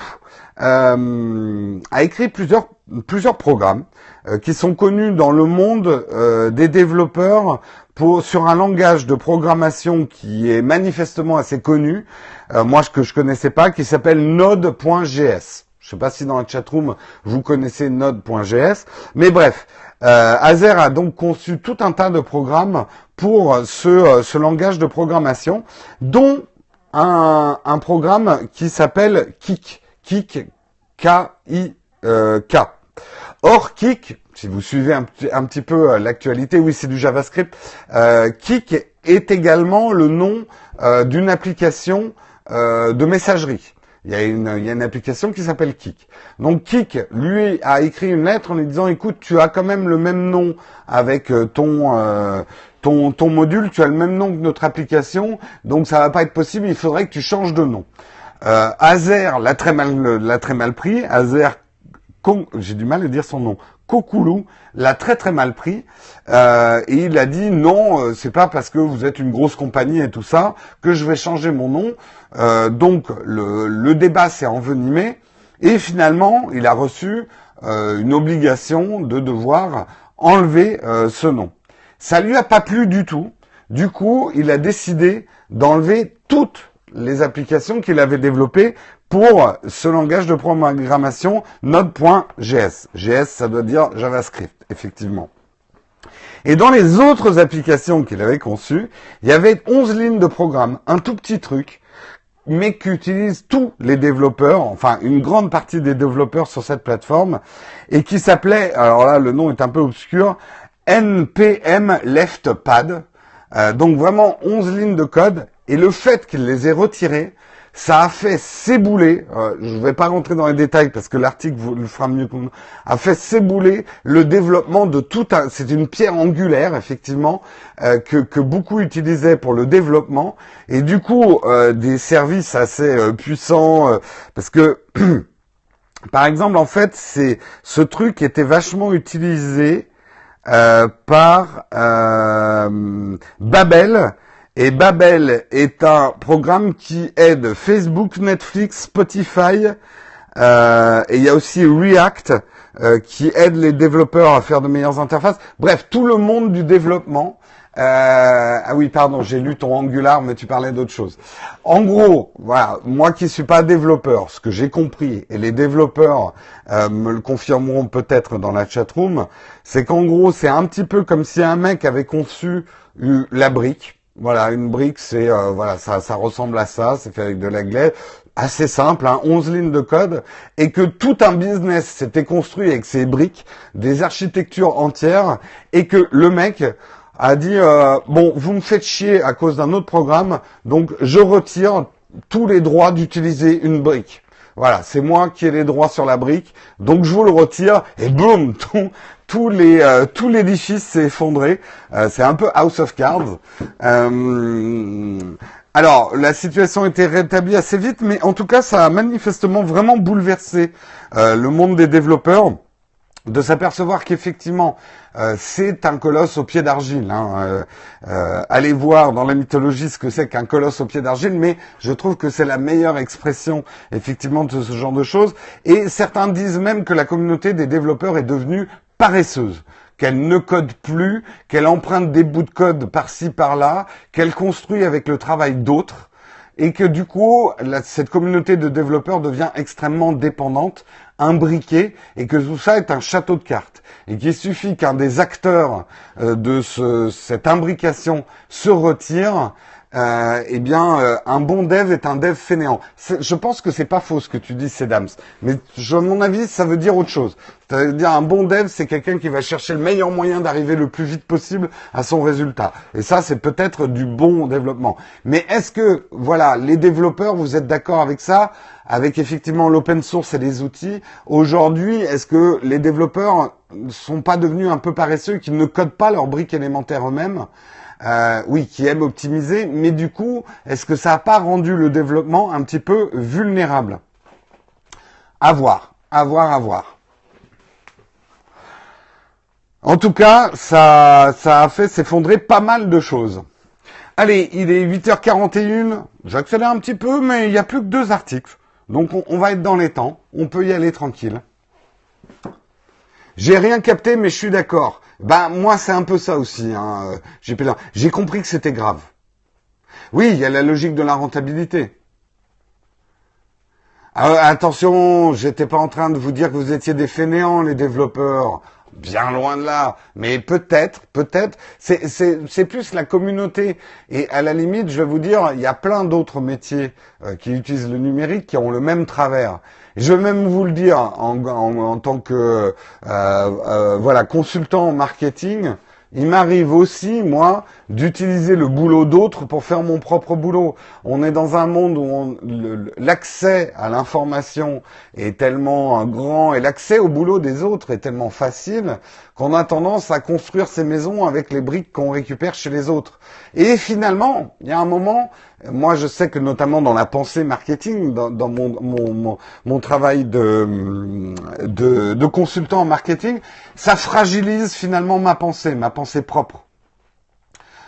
euh, a écrit plusieurs plusieurs programmes euh, qui sont connus dans le monde euh, des développeurs pour sur un langage de programmation qui est manifestement assez connu, moi ce que je connaissais pas, qui s'appelle Node.js. Je sais pas si dans la chatroom vous connaissez Node.js, mais bref, Azer a donc conçu tout un tas de programmes pour ce, ce langage de programmation, dont un, un programme qui s'appelle Kik. Kik, K-I-K. Euh, Or, Kik, si vous suivez un, petit peu euh, l'actualité, oui, c'est du JavaScript. Euh, Kik est également le nom euh, d'une application euh, de messagerie. Il y, a une, il y a une application qui s'appelle Kik. Donc Kik, lui, a écrit une lettre en lui disant, écoute, tu as quand même le même nom avec ton ton, ton module, tu as le même nom que notre application, donc ça va pas être possible, il faudrait que tu changes de nom. Euh, Azer l'a très mal, très mal pris. Azer, j'ai du mal à dire son nom. Kokulu l'a très très mal pris euh, et il a dit non, euh, c'est pas parce que vous êtes une grosse compagnie et tout ça que je vais changer mon nom. Euh, donc le, le débat s'est envenimé et finalement il a reçu une obligation de devoir enlever ce nom. Ça lui a pas plu du tout. Du coup, il a décidé d'enlever toutes les applications qu'il avait développées pour ce langage de programmation Node.js. JS, ça doit dire JavaScript, effectivement. Et dans les autres applications qu'il avait conçues, il y avait 11 lignes de programme, un tout petit truc, mais qu'utilisent tous les développeurs, enfin une grande partie des développeurs sur cette plateforme, et qui s'appelait, alors là le nom est un peu obscur, npm leftpad. Euh, donc vraiment 11 lignes de code. Et le fait qu'il les ait retirées, ça a fait s'ébouler, euh, je ne vais pas rentrer dans les détails parce que l'article vous le fera mieux que moi, a fait s'ébouler le développement de tout un, c'est une pierre angulaire effectivement euh, que, que beaucoup utilisaient pour le développement et du coup des services assez puissants parce que (clears throat) par exemple en fait c'est ce truc était vachement utilisé par euh, Babel. Et Babel est un programme qui aide Facebook, Netflix, Spotify, euh, et il y a aussi React qui aide les développeurs à faire de meilleures interfaces. Bref, tout le monde du développement euh, ah oui, pardon, j'ai lu ton Angular, mais tu parlais d'autre chose. En gros, voilà, moi qui suis pas développeur, ce que j'ai compris, et les développeurs euh, me le confirmeront peut-être dans la chatroom, c'est qu'en gros, c'est un petit peu comme si un mec avait conçu la brique. Voilà, une brique, c'est euh, voilà, ça, ça ressemble à ça, c'est fait avec de la glaise assez simple, hein, 11 lignes de code, et que tout un business s'était construit avec ces briques, des architectures entières, et que le mec a dit euh, bon, vous me faites chier à cause d'un autre programme, donc je retire tous les droits d'utiliser une brique. Voilà, c'est moi qui ai les droits sur la brique, donc je vous le retire et boum, (laughs) tout, tous les euh, tout l'édifice s'est effondré. Euh, c'est un peu House of Cards. Euh, alors, la situation été rétablie assez vite, mais en tout cas, ça a manifestement vraiment bouleversé le monde des développeurs de s'apercevoir qu'effectivement euh, c'est un colosse au pied d'argile. Hein. Euh, euh, allez voir dans la mythologie ce que c'est qu'un colosse au pied d'argile, mais je trouve que c'est la meilleure expression effectivement de ce genre de choses. Et certains disent même que la communauté des développeurs est devenue paresseuse qu'elle ne code plus, qu'elle emprunte des bouts de code par-ci par-là, qu'elle construit avec le travail d'autres et que du coup, cette communauté de développeurs devient extrêmement dépendante, imbriquée, et que tout ça est un château de cartes, et qu'il suffit qu'un des acteurs euh, de cette imbrication se retire, euh, eh bien, euh, un bon dev est un dev fainéant. Je pense que c'est pas faux ce que tu dis, Sedams. Mais à mon avis, ça veut dire autre chose. C'est-à-dire un bon dev, c'est quelqu'un qui va chercher le meilleur moyen d'arriver le plus vite possible à son résultat. Et ça, c'est peut-être du bon développement. Mais est-ce que, voilà, les développeurs, vous êtes d'accord avec ça? Avec effectivement l'open source et les outils. Aujourd'hui, est-ce que les développeurs sont pas devenus un peu paresseux, qu'ils ne codent pas leurs briques élémentaires eux-mêmes? Euh, oui, qui aime optimiser, mais du coup, est-ce que ça n'a pas rendu le développement un petit peu vulnérable? À voir, à voir, à voir. En tout cas, ça, ça a fait s'effondrer pas mal de choses. Allez, il est 8h41, j'accélère un petit peu, mais il n'y a plus que deux articles. Donc on, on va être dans les temps, on peut y aller tranquille. J'ai rien capté, mais je suis d'accord. Ben moi c'est un peu ça aussi. Hein. J'ai j'ai compris que c'était grave. Oui, il y a la logique de la rentabilité. Ah, attention, j'étais pas en train de vous dire que vous étiez des fainéants, les développeurs. Bien loin de là. Mais peut-être, peut-être, c'est plus la communauté. Et à la limite, je vais vous dire, il y a plein d'autres métiers euh, qui utilisent le numérique qui ont le même travers. Je vais même vous le dire en, tant que euh, euh, voilà consultant en marketing. Il m'arrive aussi, moi, d'utiliser le boulot d'autres pour faire mon propre boulot. On est dans un monde où l'accès à l'information est tellement grand et l'accès au boulot des autres est tellement facile qu'on a tendance à construire ces maisons avec les briques qu'on récupère chez les autres. Et finalement, il y a un moment, moi je sais que notamment dans la pensée marketing, dans, mon, mon, travail de, de, de consultant en marketing, ça fragilise finalement ma pensée, pensée propre.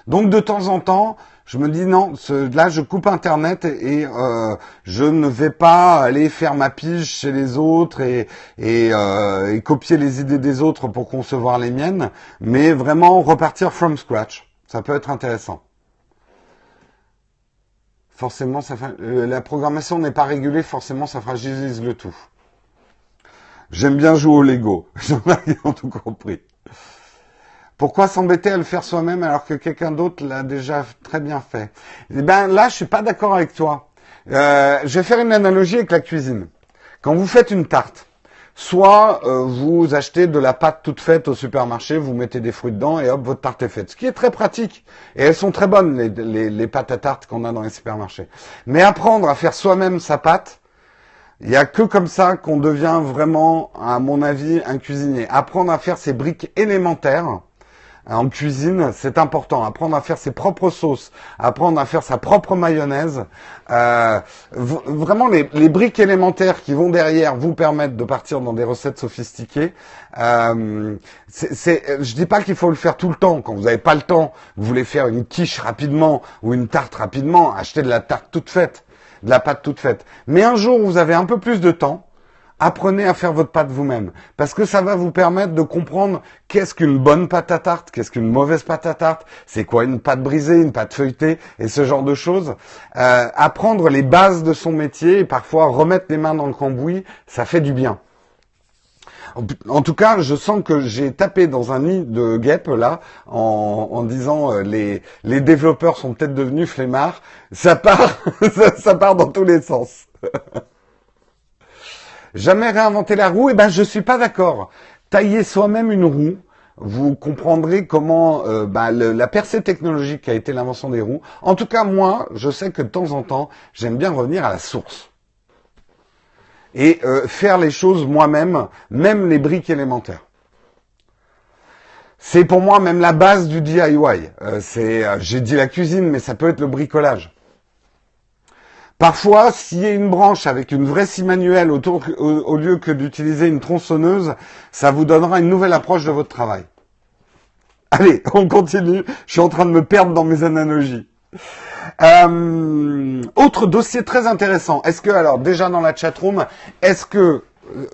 Donc de temps en temps, je me dis non, là je coupe Internet et, euh, je ne vais pas aller faire ma pige chez les autres et, euh, et, copier les idées des autres pour concevoir les miennes, mais vraiment repartir from scratch. Ça peut être intéressant. Forcément, ça, euh, la programmation n'est pas régulée, forcément ça fragilise le tout. J'aime bien jouer au Lego, (laughs) j'en ai tout compris. Pourquoi s'embêter à le faire soi-même alors que quelqu'un d'autre l'a déjà très bien fait? Eh ben là, je suis pas d'accord avec toi. Euh, je vais faire une analogie avec la cuisine. Quand vous faites une tarte, soit euh, vous achetez de la pâte toute faite au supermarché, vous mettez des fruits dedans et hop, votre tarte est faite. Ce qui est très pratique. Et elles sont très bonnes, les, pâtes à tarte qu'on a dans les supermarchés. Mais apprendre à faire soi-même sa pâte, il n'y a que comme ça qu'on devient vraiment, à mon avis, un cuisinier. Apprendre à faire ses briques élémentaires, en cuisine, c'est important. Apprendre à faire ses propres sauces, apprendre à faire sa propre mayonnaise. Euh, vraiment, les, briques élémentaires qui vont derrière vous permettent de partir dans des recettes sophistiquées. Euh, c'est, je dis pas qu'il faut le faire tout le temps. Quand vous n'avez pas le temps, vous voulez faire une quiche rapidement ou une tarte rapidement, achetez de la tarte toute faite, de la pâte toute faite. Mais un jour, vous avez un peu plus de temps apprenez à faire votre pâte vous-même. Parce que ça va vous permettre de comprendre qu'est-ce qu'une bonne pâte à tarte, qu'est-ce qu'une mauvaise pâte à tarte, c'est quoi une pâte brisée, une pâte feuilletée, et ce genre de choses. Euh, apprendre les bases de son métier et parfois remettre les mains dans le cambouis, ça fait du bien. En tout cas, je sens que j'ai tapé dans un nid de guêpes là, en, disant euh, les, les développeurs sont peut-être devenus flemmards. Ça part, (laughs) ça part dans tous les sens. (laughs) Jamais réinventer la roue, eh ben je suis pas d'accord. Tailler soi-même une roue, vous comprendrez comment euh, bah, la percée technologique a été l'invention des roues. En tout cas, moi, je sais que de temps en temps, j'aime bien revenir à la source et euh, faire les choses moi-même, même les briques élémentaires. C'est pour moi même la base du DIY. Euh, c'est, j'ai dit la cuisine, mais ça peut être le bricolage. Parfois, a une branche avec une vraie scie manuelle au, lieu que d'utiliser une tronçonneuse, ça vous donnera une nouvelle approche de votre travail. Allez, (laughs) on continue. Je suis en train de me perdre dans mes analogies. Euh, autre dossier très intéressant. Est-ce que, alors, déjà dans la chatroom, est-ce que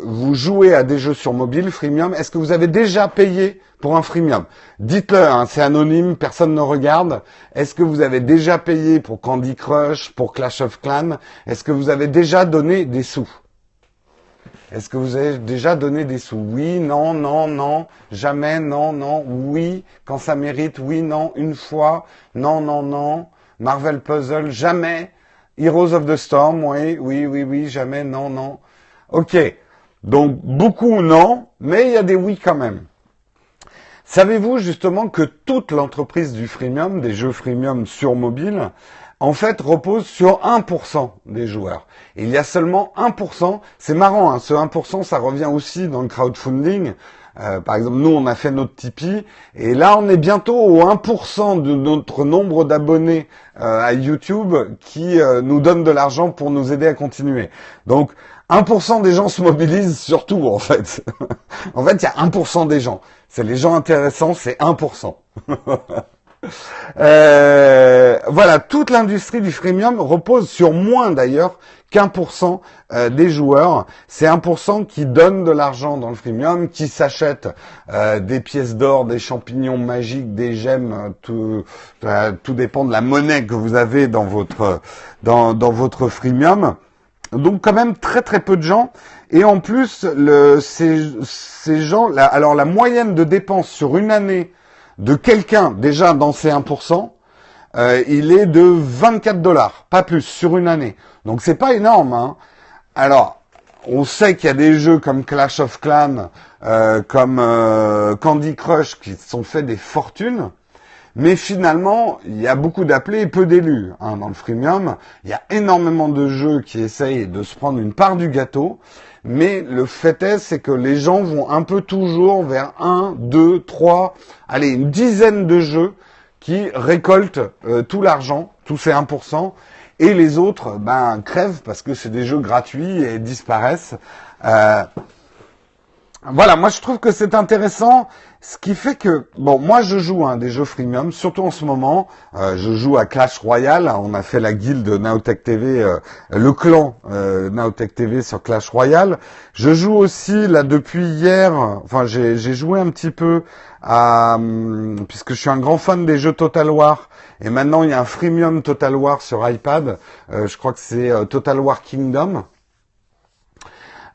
vous jouez à des jeux sur mobile, freemium, est-ce que vous avez déjà payé pour un freemium Dites-le, hein, c'est anonyme, personne ne regarde. Est-ce que vous avez déjà payé pour Candy Crush, pour Clash of Clans Est-ce que vous avez déjà donné des sous Est-ce que vous avez déjà donné des sous Oui, non, non, non, jamais, non, non, oui, quand ça mérite, oui, non, une fois, non, non, non, Marvel Puzzle, jamais, Heroes of the Storm, oui, oui, oui, oui, jamais, non, non. Ok, donc beaucoup non, mais il y a des oui quand même. Savez-vous justement que toute l'entreprise du freemium, des jeux freemium sur mobile, en fait repose sur 1% des joueurs. il y a seulement 1%, c'est marrant, hein, ce 1% ça revient aussi dans le crowdfunding. Euh, par exemple, nous, on a fait notre Tipeee, et là, on est bientôt au 1% de notre nombre d'abonnés euh, à YouTube qui euh, nous donne de l'argent pour nous aider à continuer. Donc, 1% des gens se mobilisent surtout, en fait. (laughs) en fait, il y a 1% des gens. C'est les gens intéressants, c'est 1%. (laughs) euh, voilà, toute l'industrie du freemium repose sur moins d'ailleurs qu'un pour cent euh, des joueurs. C'est 1% qui donne de l'argent dans le freemium, qui s'achète euh, des pièces d'or, des champignons magiques, des gemmes. Tout, euh, tout dépend de la monnaie que vous avez dans votre dans votre freemium. Donc quand même très très peu de gens. Et en plus, ces, ces gens, là, alors la moyenne de dépenses sur une année de quelqu'un déjà dans ces 1%, euh, il est de 24 dollars, pas plus, sur une année. Donc c'est pas énorme. Hein. Alors, on sait qu'il y a des jeux comme Clash of Clans, euh, comme euh, Candy Crush qui sont faits des fortunes. Mais finalement, il y a beaucoup d'appelés et peu d'élus hein, dans le freemium. Il y a énormément de jeux qui essayent de se prendre une part du gâteau. Mais le fait est, c'est que les gens vont un peu toujours vers un, deux, trois, allez, une dizaine de jeux qui récoltent euh, tout l'argent, tous ces 1%, et les autres, ben, crèvent parce que c'est des jeux gratuits et disparaissent. Euh, voilà, moi je trouve que c'est intéressant, ce qui fait que, bon, moi je joue hein, des jeux freemium, surtout en ce moment, euh, je joue à Clash Royale, on a fait la guilde Naotech TV, euh, le clan euh, Naotech TV sur Clash Royale. Je joue aussi, là, depuis hier, enfin j'ai joué un petit peu à, hum, puisque je suis un grand fan des jeux Total War, et maintenant il y a un freemium Total War sur iPad, je crois que c'est Total War Kingdom.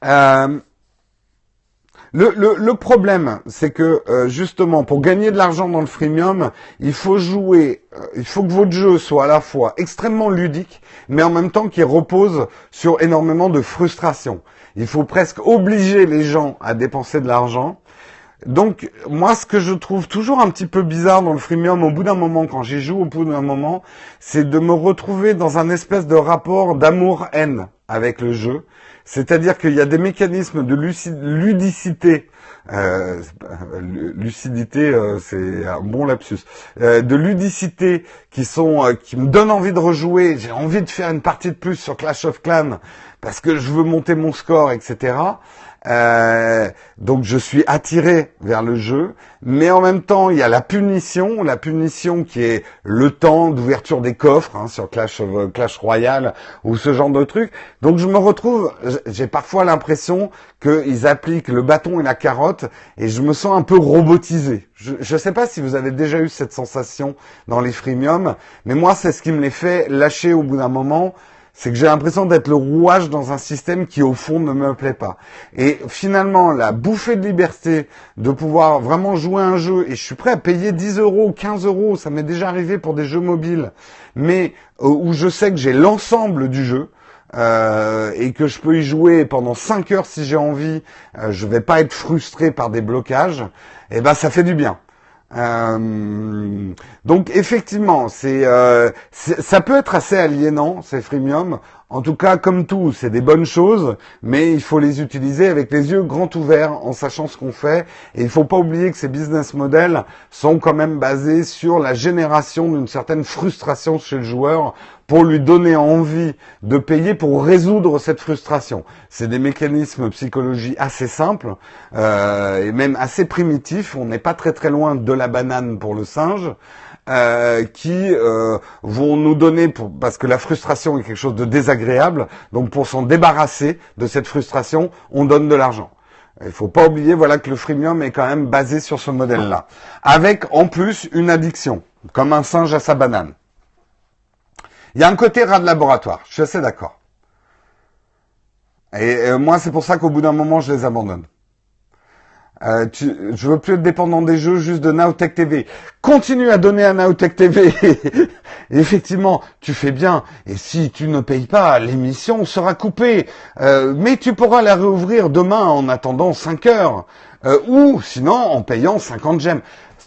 Euh, le, problème, c'est que euh, justement, pour gagner de l'argent dans le freemium, il faut jouer, euh, il faut que votre jeu soit à la fois extrêmement ludique, mais en même temps qu'il repose sur énormément de frustration. Il faut presque obliger les gens à dépenser de l'argent. Donc, moi, ce que je trouve toujours un petit peu bizarre dans le freemium, au bout d'un moment, quand j'y joue, au bout d'un moment, c'est de me retrouver dans un espèce de rapport d'amour-haine avec le jeu. C'est-à-dire qu'il y a des mécanismes de ludicité, euh, lucidité, euh, c'est un bon lapsus, euh, de ludicité qui sont, euh, qui me donnent envie de rejouer. J'ai envie de faire une partie de plus sur Clash of Clans parce que je veux monter mon score, etc. Euh, donc je suis attiré vers le jeu, mais en même temps il y a la punition, la punition qui est le temps d'ouverture des coffres hein, sur Clash euh, Royale ou ce genre de truc. Donc je me retrouve, j'ai parfois l'impression qu'ils appliquent le bâton et la carotte et je me sens un peu robotisé. Je ne sais pas si vous avez déjà eu cette sensation dans les freemiums, mais moi c'est ce qui me les fait lâcher au bout d'un moment c'est que j'ai l'impression d'être le rouage dans un système qui au fond ne me plaît pas. Et finalement, la bouffée de liberté de pouvoir vraiment jouer un jeu, et je suis prêt à payer 10 euros, 15 euros, ça m'est déjà arrivé pour des jeux mobiles, mais euh, où je sais que j'ai l'ensemble du jeu, euh, et que je peux y jouer pendant 5 heures si j'ai envie, euh, je vais pas être frustré par des blocages, et eh ben ça fait du bien. Euh, donc effectivement, c'est ça peut être assez aliénant ces freemium en tout cas, comme tout, c'est des bonnes choses, mais il faut les utiliser avec les yeux grands ouverts en sachant ce qu'on fait. Et il ne faut pas oublier que ces business models sont quand même basés sur la génération d'une certaine frustration chez le joueur pour lui donner envie de payer pour résoudre cette frustration. C'est des mécanismes psychologie assez simples euh, et même assez primitifs. On n'est pas très très loin de la banane pour le singe. Euh, qui euh, vont nous donner, pour, parce que la frustration est quelque chose de désagréable, donc pour s'en débarrasser de cette frustration, on donne de l'argent. Il faut pas oublier, voilà, que le freemium est quand même basé sur ce modèle-là, avec en plus une addiction, comme un singe à sa banane. Il y a un côté rat de laboratoire, je suis assez d'accord. Et euh, moi, c'est pour ça qu'au bout d'un moment, je les abandonne. Euh, tu, je veux plus être dépendant des jeux, juste de Nowtech TV. Continue à donner à Nowtech TV. (laughs) Effectivement, tu fais bien. Et si tu ne payes pas, l'émission sera coupée. Euh, mais tu pourras la réouvrir demain en attendant 5 heures. Euh, ou sinon en payant 50 gemmes.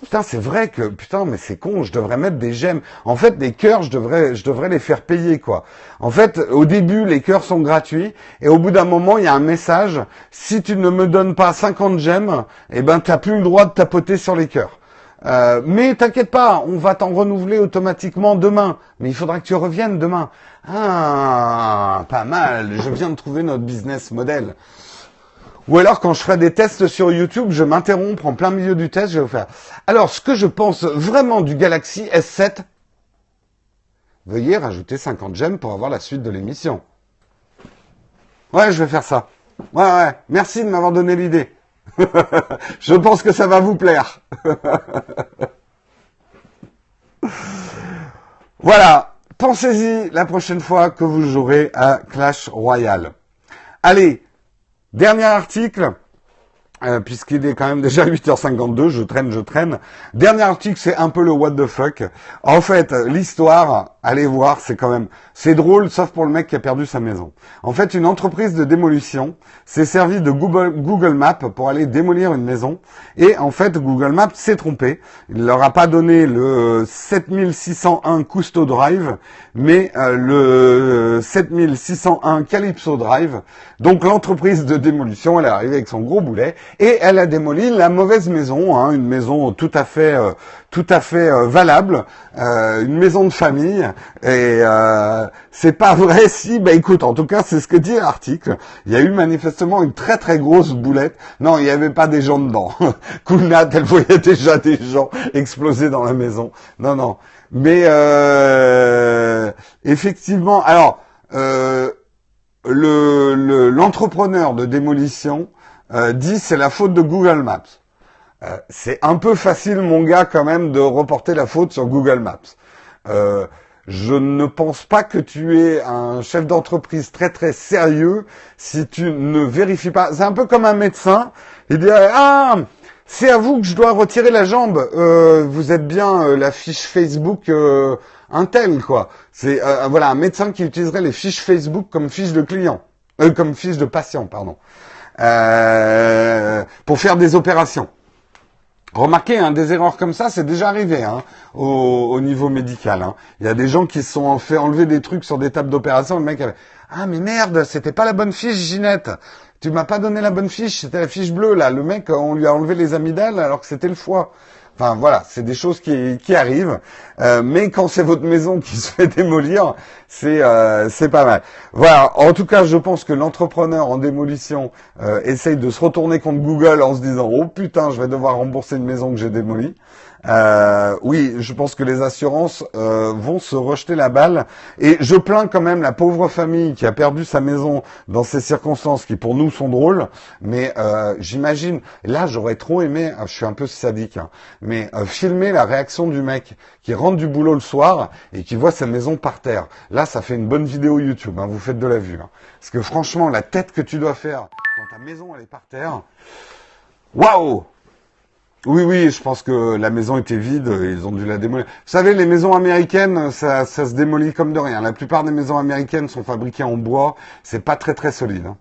Putain, c'est vrai que putain, mais c'est con. Je devrais mettre des gemmes. En fait, des cœurs, je devrais, je devrais les faire payer quoi. En fait, au début, les cœurs sont gratuits et au bout d'un moment, il y a un message. Si tu ne me donnes pas 50 gemmes, eh ben, t'as plus le droit de tapoter sur les cœurs. Euh, mais t'inquiète pas, on va t'en renouveler automatiquement demain. Mais il faudra que tu reviennes demain. Ah, pas mal. Je viens de trouver notre business model. Ou alors quand je ferai des tests sur YouTube, je m'interromps en plein milieu du test, je vais vous faire. Alors, ce que je pense vraiment du Galaxy S7, veuillez rajouter 50 gemmes pour avoir la suite de l'émission. Ouais, je vais faire ça. Ouais, ouais. Merci de m'avoir donné l'idée. (laughs) je pense que ça va vous plaire. (laughs) voilà. Pensez-y la prochaine fois que vous jouerez à Clash Royale. Allez, Dernier article, euh, puisqu'il est quand même déjà (laughs) 8h52, je traîne, je traîne. Dernier article, c'est un peu le what the fuck. En fait, l'histoire, allez voir, c'est quand même, c'est drôle, sauf pour le mec qui a perdu sa maison. En fait, une entreprise de démolition s'est servie de Google, Maps pour aller démolir une maison. Et en fait, Google Maps s'est trompé. Il leur a pas donné le 7601 Custo Drive, mais euh, le 7601 Calypso Drive. Donc l'entreprise de démolition, elle est arrivée avec son gros boulet et elle a démoli la mauvaise maison, hein, une maison tout à fait, euh, tout à fait euh, valable, euh, une maison de famille. Et c'est pas (laughs) vrai si, bah écoute, en tout cas c'est ce que dit l'article. Il y a eu manifestement une très très grosse boulette. Non, il n'y avait pas des gens dedans. (laughs) Kulnat, elle voyait déjà des gens exploser dans la maison. Non, non. Mais effectivement, alors. le l'entrepreneur de démolition euh, dit c'est la faute de Google Maps. Euh, c'est un peu facile, mon gars, quand même, de reporter la faute sur Google Maps. Euh, je ne pense pas que tu es un chef d'entreprise très très sérieux si tu ne vérifies pas. C'est un peu comme un médecin. Il dit ah c'est à vous que je dois retirer la jambe. vous êtes bien la fiche Facebook Intel quoi. C'est voilà un médecin qui utiliserait les fiches Facebook comme fiche de client, comme fiche de patient pardon. Euh, pour faire des opérations. Remarquez, hein, des erreurs comme ça, c'est déjà arrivé hein, au, niveau médical. Hein. Il y a des gens qui se sont fait enlever des trucs sur des tables d'opération. Le mec avait ah mais merde, c'était pas la bonne fiche, Ginette. Tu m'as pas donné la bonne fiche, c'était la fiche bleue là. Le mec, on lui a enlevé les amygdales alors que c'était le foie. Enfin voilà, c'est des choses qui, qui arrivent. Euh, mais quand c'est votre maison qui (laughs) se fait démolir, c'est euh, c'est pas mal. Voilà. En tout cas, je pense que l'entrepreneur en démolition euh, essaye de se retourner contre Google en se disant oh putain, je vais devoir rembourser une maison que j'ai démolie. Euh, oui, je pense que les assurances euh, vont se rejeter la balle. Et je plains quand même la pauvre famille qui a perdu sa maison dans ces circonstances qui pour nous sont drôles. Mais euh, j'imagine, là j'aurais trop aimé, ah, je suis un peu sadique, hein, mais filmer la réaction du mec qui rentre du boulot le soir et qui voit sa maison par terre. Là, ça fait une bonne vidéo YouTube. Hein, vous faites de la vue. Hein. Parce que franchement, la tête que tu dois faire quand ta maison elle est par terre, waouh Oui, oui, je pense que la maison était vide, ils ont dû la démolir. Vous savez, les maisons américaines, ça, se démolit comme de rien. La plupart des maisons américaines sont fabriquées en bois, c'est pas très très solide. Hein.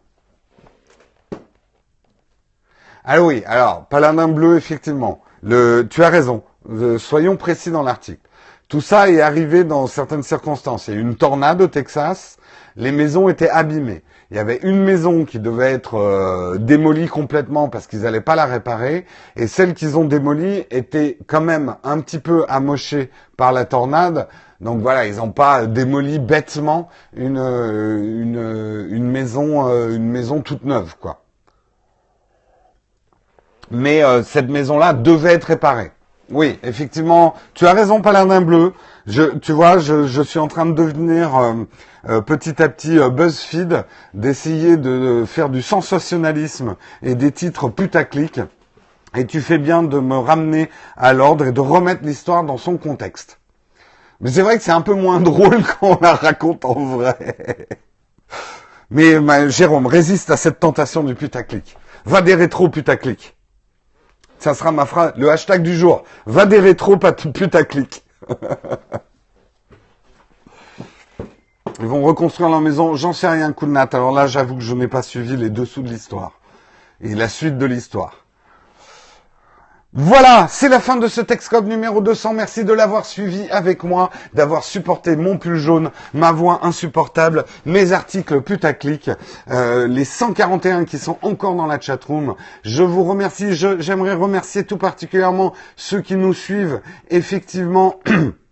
Ah oui, alors, paladin bleu, effectivement. Le, tu as raison. Euh, soyons précis dans l'article. Tout ça est arrivé dans certaines circonstances. Il y a eu une tornade au Texas, les maisons étaient abîmées. Il y avait une maison qui devait être euh, démolie complètement parce qu'ils n'allaient pas la réparer, et celle qu'ils ont démolie était quand même un petit peu amochée par la tornade. Donc voilà, ils n'ont pas démoli bêtement une, euh, une, une maison, une maison toute neuve, quoi mais euh, cette maison-là devait être réparée. Oui, effectivement, tu as raison, Paladin Bleu. Je, tu vois, je, je suis en train de devenir euh, euh, petit à petit BuzzFeed, d'essayer de faire du sensationnalisme et des titres putaclic. Et tu fais bien de me ramener à l'ordre et de remettre l'histoire dans son contexte. Mais c'est vrai que c'est un peu moins (laughs) drôle quand on la raconte en vrai. (laughs) Mais Jérôme, résiste à cette tentation du putaclic. Va des rétros putaclic. Ça sera ma phrase, le hashtag du jour. Va des rétros putaclic. (laughs) Ils vont reconstruire leur maison. J'en sais rien, Kounat. Alors là, j'avoue que je n'ai pas suivi les dessous de l'histoire. Et la suite de l'histoire. Voilà, c'est la fin de ce Texcope numéro 200. Merci de l'avoir suivi avec moi, d'avoir supporté mon pull jaune, ma voix insupportable, mes articles putaclic, euh, les 141 qui sont encore dans la chatroom. Je vous remercie. J'aimerais remercier tout particulièrement ceux qui nous suivent effectivement. (clears throat)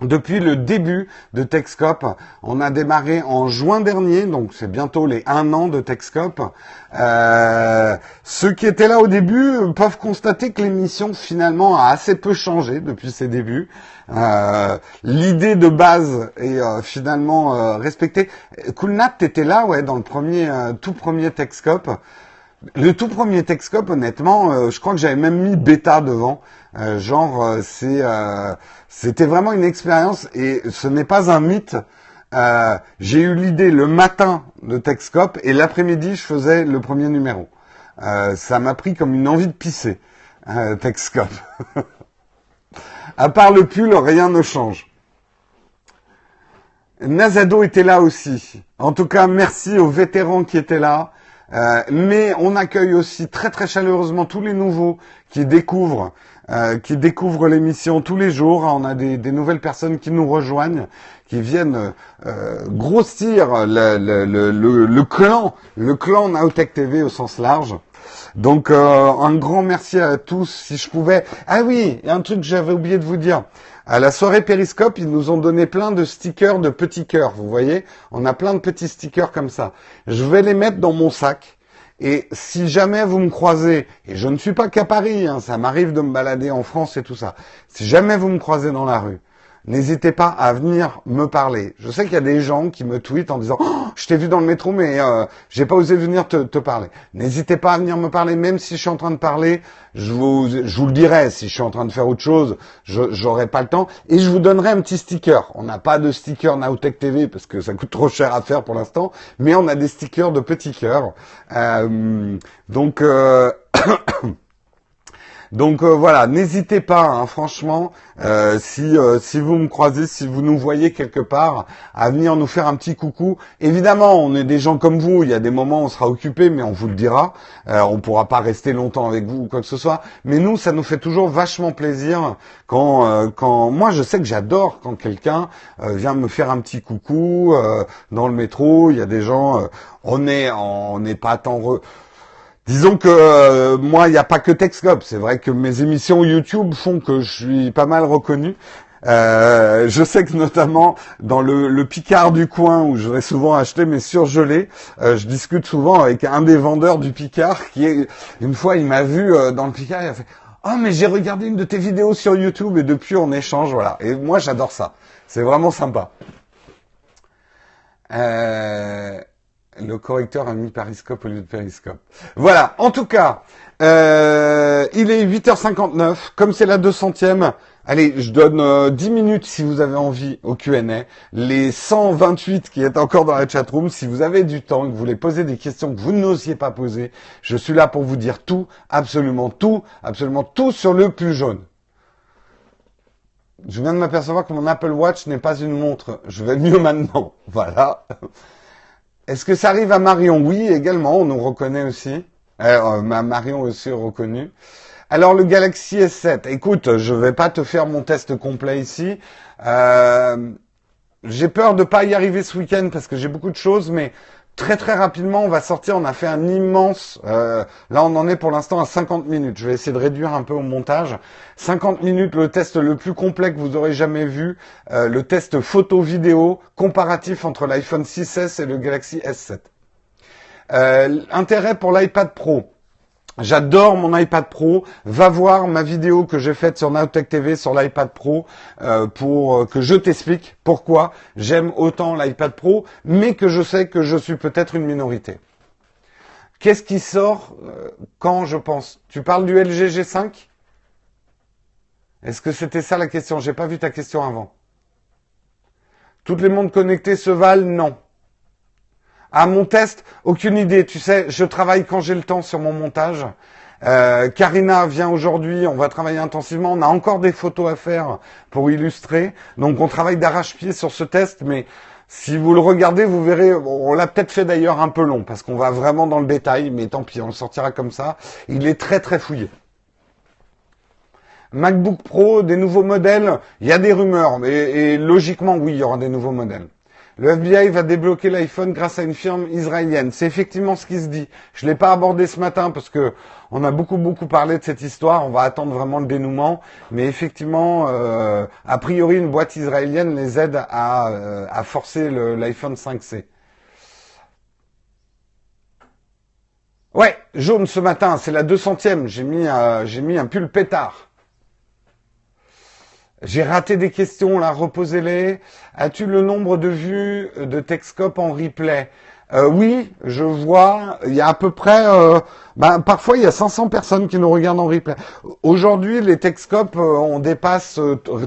Depuis le début de Texcop, on a démarré en juin dernier, donc c'est bientôt les un an de Texcop. Euh, ceux qui étaient là au début peuvent constater que l'émission finalement a assez peu changé depuis ses débuts. Euh, L'idée de base est euh, finalement euh, respectée. Coolnat, était là, ouais, dans le premier, euh, tout premier Texcop. Le tout premier Texcop, honnêtement, je crois que j'avais même mis bêta devant. genre, c'est c'était vraiment une expérience et ce n'est pas un mythe. Euh, j'ai eu l'idée le matin de Texcop et l'après-midi je faisais le premier numéro. Euh, ça m'a pris comme une envie de pisser, euh, Texcop. (laughs) à part le pull, rien ne change. Nazado était là aussi. En tout cas, merci aux vétérans qui étaient là. Euh, mais on accueille aussi très très chaleureusement tous les nouveaux qui découvrent euh, qui découvrent l'émission tous les jours. On a des, nouvelles personnes qui nous rejoignent, qui viennent euh, grossir le, le, le, le, clan, le clan Naotech TV au sens large. Donc euh, un grand merci à tous. Si je pouvais, ah oui, un truc que j'avais oublié de vous dire. À la soirée Périscope, ils nous ont donné plein de stickers de petits cœurs. Vous voyez, on a plein de petits stickers comme ça. Je vais les mettre dans mon sac. Et si jamais vous me croisez, et je ne suis pas qu'à Paris, hein, ça m'arrive de me balader en France et tout ça, si jamais vous me croisez dans la rue, n'hésitez pas à venir me parler. Je sais qu'il y a des gens qui me tweetent en disant oh, je t'ai vu dans le métro mais euh, j'ai pas osé venir te, te parler. N'hésitez pas à venir me parler même si je suis en train de parler, je vous je vous le dirai si je suis en train de faire autre chose, je j'aurai pas le temps et je vous donnerai un petit sticker. On n'a pas de sticker Nowtech TV parce que ça coûte trop cher à faire pour l'instant, mais on a des stickers de petits cœurs. Euh, donc euh, Donc euh, voilà, n'hésitez pas, hein, franchement, euh, si euh, si vous me croisez, si vous nous voyez quelque part, à venir nous faire un petit coucou. Évidemment, on est des gens comme vous. Il y a des moments où on sera occupé, mais on vous le dira. on pourra pas rester longtemps avec vous ou quoi que ce soit. Mais nous, ça nous fait toujours vachement plaisir quand quand moi, je sais que j'adore quand quelqu'un vient me faire un petit coucou dans le métro. Il y a des gens, on est on n'est pas tant heureux Disons que euh, moi, il n'y a pas que Texcop. C'est vrai que mes émissions YouTube font que je suis pas mal reconnu. Euh, je sais que notamment dans le, Picard du coin où je vais souvent acheter mes surgelés, euh, je discute souvent avec un des vendeurs du Picard qui est une fois il m'a vu dans le Picard, il a fait "Oh mais j'ai regardé une de tes vidéos sur YouTube et depuis on échange voilà." Et moi j'adore ça. C'est vraiment sympa. Euh, le correcteur a mis Periscope au lieu de Periscope. Voilà, en tout cas, euh, il est 8h59. Comme c'est la 200e, Allez, je donne euh, 10 minutes si vous avez envie au Q&A. Les 128 qui est encore dans la chatroom, si vous avez du temps, que vous voulez poser des questions que vous n'osiez pas poser, je suis là pour vous dire tout, absolument tout, absolument tout sur le plus jaune. Je viens de m'apercevoir que mon Apple Watch n'est pas une montre. Je vais mieux maintenant. (laughs) Voilà. Est-ce que ça arrive à Marion Oui, également. On nous reconnaît aussi. Euh, Marion aussi reconnu. Alors le Galaxy S7, écoute, je vais pas te faire mon test complet ici. Euh, j'ai peur de pas y arriver ce week-end parce que j'ai beaucoup de choses, mais très très rapidement on va sortir. On a fait un immense. Euh, là on en est pour l'instant à 50 minutes. Je vais essayer de réduire un peu au montage. 50 minutes, le test le plus complet que vous aurez jamais vu, euh, le test photo-vidéo comparatif entre l'iPhone 6s et le Galaxy S7. intérêt pour l'iPad Pro. J'adore mon iPad Pro. Va voir ma vidéo que j'ai faite sur Nowtech TV sur l'iPad Pro euh, pour euh, que je t'explique pourquoi j'aime autant l'iPad Pro, mais que je sais que je suis peut-être une minorité. Qu'est-ce qui sort euh, quand je pense? Tu parles du LG G5 Est-ce que c'était ça la question? J'ai pas vu ta question avant. Toutes les montres connectées se valent Non. À mon test, aucune idée. Tu sais, je travaille quand j'ai le temps sur mon montage. Euh, Karina vient aujourd'hui, on va travailler intensivement. On a encore des photos à faire pour illustrer. Donc on travaille d'arrache-pied sur ce test, mais si vous le regardez, vous verrez, on l'a peut-être fait d'ailleurs un peu long, parce qu'on va vraiment dans le détail, mais tant pis, on le sortira comme ça. Il est très très fouillé. MacBook Pro, des nouveaux modèles, il y a des rumeurs, et logiquement oui, il y aura des nouveaux modèles. Le FBI va débloquer l'iPhone grâce à une firme israélienne. C'est effectivement ce qui se dit. Je l'ai pas abordé ce matin parce que on a beaucoup beaucoup parlé de cette histoire. On va attendre vraiment le dénouement. Mais effectivement, euh, a priori, une boîte israélienne les aide à, euh, à forcer l'iPhone 5C. Ouais, jaune ce matin, c'est la 200e. J'ai mis, j'ai mis un pull pétard. J'ai raté des questions, là, reposez-les. As-tu le nombre de vues de Texcope en replay? Euh, oui, je vois, il y a à peu près, euh, ben, parfois il y a 500 personnes qui nous regardent en replay. Aujourd'hui, les Texcopes, euh, on dépasse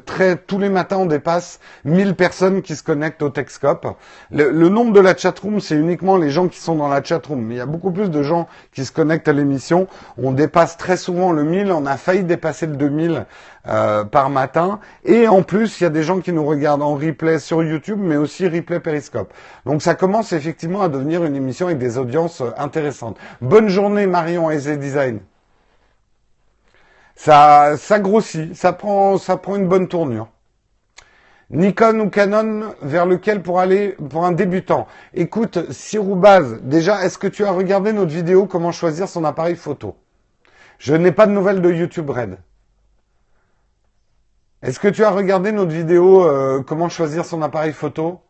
très tous les matins, on dépasse 1000 personnes qui se connectent au Texcope. Le, le nombre de la chatroom, c'est uniquement les gens qui sont dans la chatroom. Mais il y a beaucoup plus de gens qui se connectent à l'émission. On dépasse très souvent le 1000. On a failli dépasser le 2000 euh, par matin. Et en plus, il y a des gens qui nous regardent en replay sur YouTube, mais aussi replay Periscope. Donc ça commence effectivement à devenir une émission avec des audiences euh, intéressantes. Bonne journée Marion et Design. Ça, ça grossit, ça prend, ça prend une bonne tournure. Nikon ou Canon vers lequel pour aller pour un débutant Écoute, Base, déjà, est-ce que tu as regardé notre vidéo comment choisir son appareil photo? Je n'ai pas de nouvelles de YouTube Red. Est-ce que tu as regardé notre vidéo euh, comment choisir son appareil photo?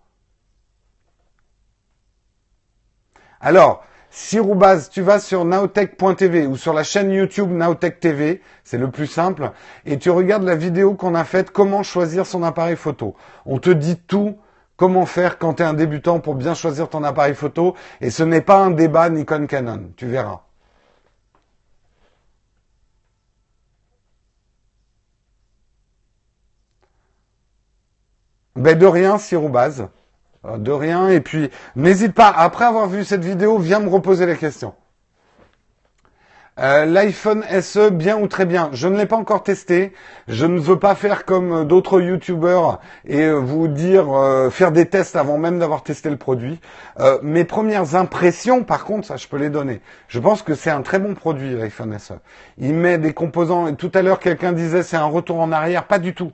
Alors, si Roubaz, tu vas sur nowtech.tv ou sur la chaîne YouTube Nowtech TV, c'est le plus simple, et tu regardes la vidéo qu'on a faite, comment choisir son appareil photo. On te dit tout, comment faire quand tu es un débutant pour bien choisir ton appareil photo, et ce n'est pas un débat Nikon Canon, tu verras. Ben de rien, Siroubaz. Euh, de rien. Et puis, n'hésite pas, après avoir vu cette vidéo, viens me reposer les questions. Euh, L'iPhone SE, bien ou très bien? Je ne l'ai pas encore testé. Je ne veux pas faire comme d'autres YouTubeurs et vous dire faire des tests avant même d'avoir testé le produit. Euh, mes premières impressions, par contre, ça, je peux les donner. Je pense que c'est un très bon produit, l'iPhone SE. Il met des composants. Tout à l'heure, quelqu'un disait c'est un retour en arrière. Pas du tout.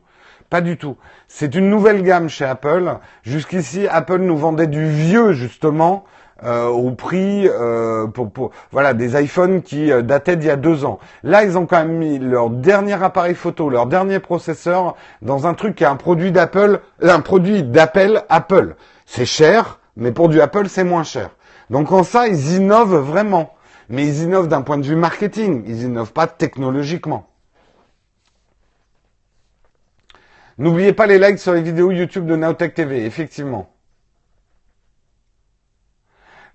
Pas du tout. C'est une nouvelle gamme chez Apple. Jusqu'ici, Apple nous vendait du vieux justement euh, au prix euh, pour, voilà des iPhones qui euh, dataient d'il y a deux ans. Là, ils ont quand même mis leur dernier appareil photo, leur dernier processeur dans un truc qui est un produit d'Apple, un produit d'Apple Apple. C'est cher, mais pour du Apple, c'est moins cher. Donc en ça, ils innovent vraiment. Mais ils innovent d'un point de vue marketing. Ils innovent pas technologiquement. N'oubliez pas les likes sur les vidéos YouTube de Nowtech TV, effectivement.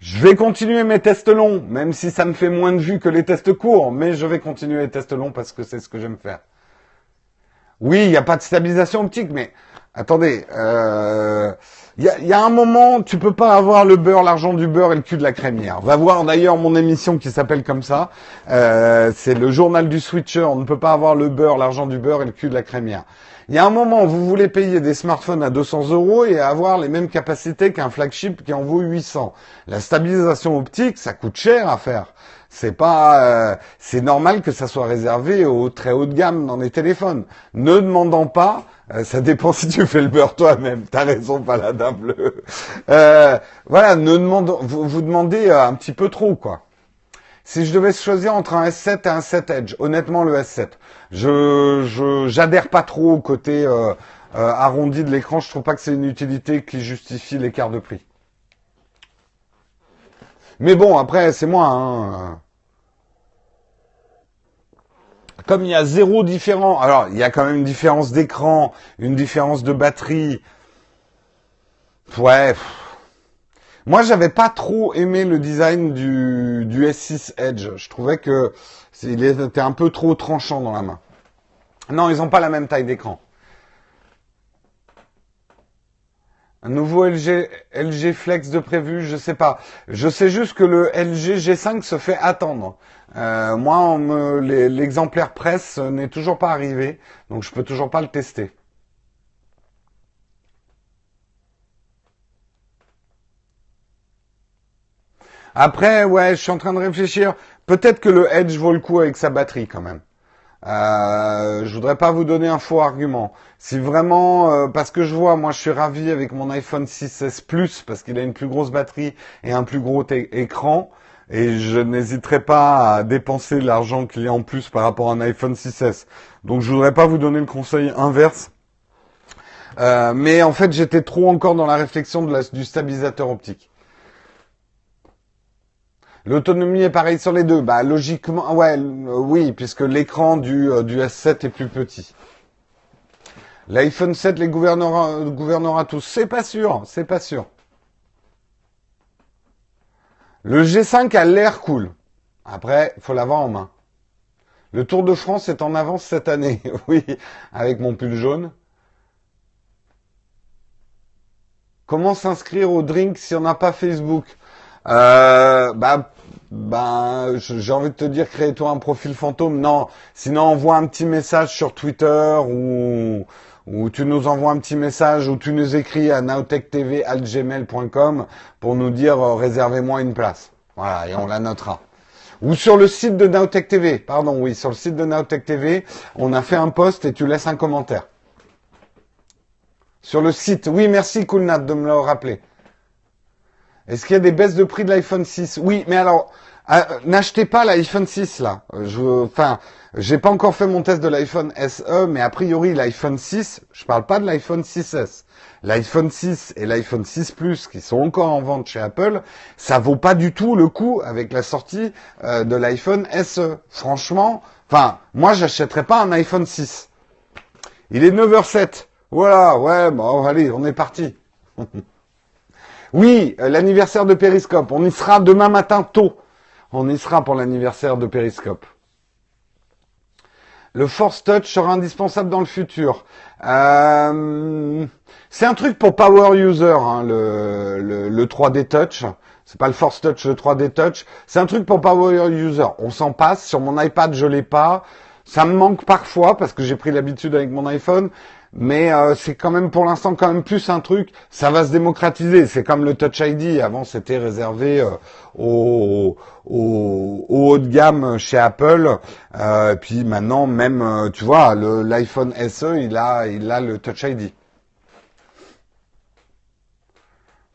Je vais continuer mes tests longs, même si ça me fait moins de vues que les tests courts, mais je vais continuer les tests longs parce que c'est ce que j'aime faire. Oui, il n'y a pas de stabilisation optique, mais attendez, euh, il y, a, un moment, tu peux pas avoir le beurre, l'argent du beurre et le cul de la crémière. Va voir d'ailleurs mon émission qui s'appelle comme ça. Euh, c'est le journal du switcher. On ne peut pas avoir le beurre, l'argent du beurre et le cul de la crémière. Il y a un moment, vous voulez payer des smartphones à 200 euros et avoir les mêmes capacités qu'un flagship qui en vaut 800. La stabilisation optique, ça coûte cher à faire. C'est pas, euh, c'est normal que ça soit réservé aux très haut de gamme dans les téléphones. Ne demandant pas euh, ça dépend (laughs) si tu fais le beurre toi-même. T'as raison, paladin bleu. Euh, voilà, ne vous, vous demandez un petit peu trop, quoi. Si je devais choisir entre un S7 et un 7 Edge, honnêtement le S7. Je, je j'adhère pas trop au côté arrondi de l'écran. Je trouve pas que c'est une utilité qui justifie l'écart de prix. Mais bon, après, c'est moi. Hein comme il y a zéro différent, alors il y a quand même une différence d'écran, une différence de batterie. Ouais. Moi, j'avais pas trop aimé le design du, du S6 Edge. Je trouvais que il était un peu trop tranchant dans la main. Non, ils n'ont pas la même taille d'écran. Un nouveau LG, LG Flex de prévu, je sais pas. Je sais juste que le LG G5 se fait attendre. Euh, moi, l'exemplaire presse n'est toujours pas arrivé, donc je peux toujours pas le tester. Après, ouais, je suis en train de réfléchir. Peut-être que le Edge vaut le coup avec sa batterie quand même. Euh, je voudrais pas vous donner un faux argument. Si vraiment, euh, parce que je vois, moi je suis ravi avec mon iPhone 6S Plus parce qu'il a une plus grosse batterie et un plus gros écran, et je n'hésiterai pas à dépenser l'argent qu'il y a en plus par rapport à un iPhone 6S. Donc je voudrais pas vous donner le conseil inverse. Euh, mais en fait, j'étais trop encore dans la réflexion du stabilisateur optique. L'autonomie est pareille sur les deux. Bah logiquement, ouais, euh, oui, puisque l'écran du, euh, du S7 est plus petit. L'iPhone 7 les gouvernera, gouvernera tous. C'est pas sûr, c'est pas sûr. Le G5 a l'air cool. Après, faut l'avoir en main. Le Tour de France est en avance cette année. (laughs) oui, avec mon pull jaune. Comment s'inscrire au drink si on n'a pas Facebook? Euh, bah, bah, j'ai envie de te dire, crée-toi un profil fantôme. Non, sinon envoie un petit message sur Twitter ou, ou tu nous envoies un petit message ou tu nous écris à nowtechtv@gmail.com pour nous dire euh, réservez-moi une place. Voilà, et on la notera. Ou sur le site de Nowtech TV, pardon, oui, sur le site de Nowtech TV, on a fait un post et tu laisses un commentaire. Sur le site, oui, merci Coolnat de me le rappeler. Est-ce qu'il y a des baisses de prix de l'iPhone 6 Oui, mais alors, euh, n'achetez pas l'iPhone 6 là. Je, enfin, j'ai pas encore fait mon test de l'iPhone SE, mais a priori l'iPhone 6, je parle pas de l'iPhone 6S. L'iPhone 6 et l'iPhone 6 Plus qui sont encore en vente chez Apple, ça vaut pas du tout le coup avec la sortie euh, de l'iPhone SE. Franchement, enfin, moi j'achèterais pas un iPhone 6. Il est 9h07. Voilà, ouais, bon, allez, on est parti. (laughs) Oui, euh, l'anniversaire de Periscope. On y sera demain matin tôt. On y sera pour l'anniversaire de Periscope. Le Force Touch sera indispensable dans le futur. Euh, c'est un truc pour power user, hein, le, le, 3D Touch. C'est pas le Force Touch, le 3D Touch. C'est un truc pour power user. On s'en passe. Sur mon iPad, je l'ai pas. Ça me manque parfois parce que j'ai pris l'habitude avec mon iPhone mais euh, c'est quand même pour l'instant quand même plus un truc, ça va se démocratiser. C'est comme le Touch ID, avant c'était réservé euh, au, haut de gamme chez Apple, euh, puis maintenant même, euh, tu vois, l'iPhone SE, il a, il a le Touch ID.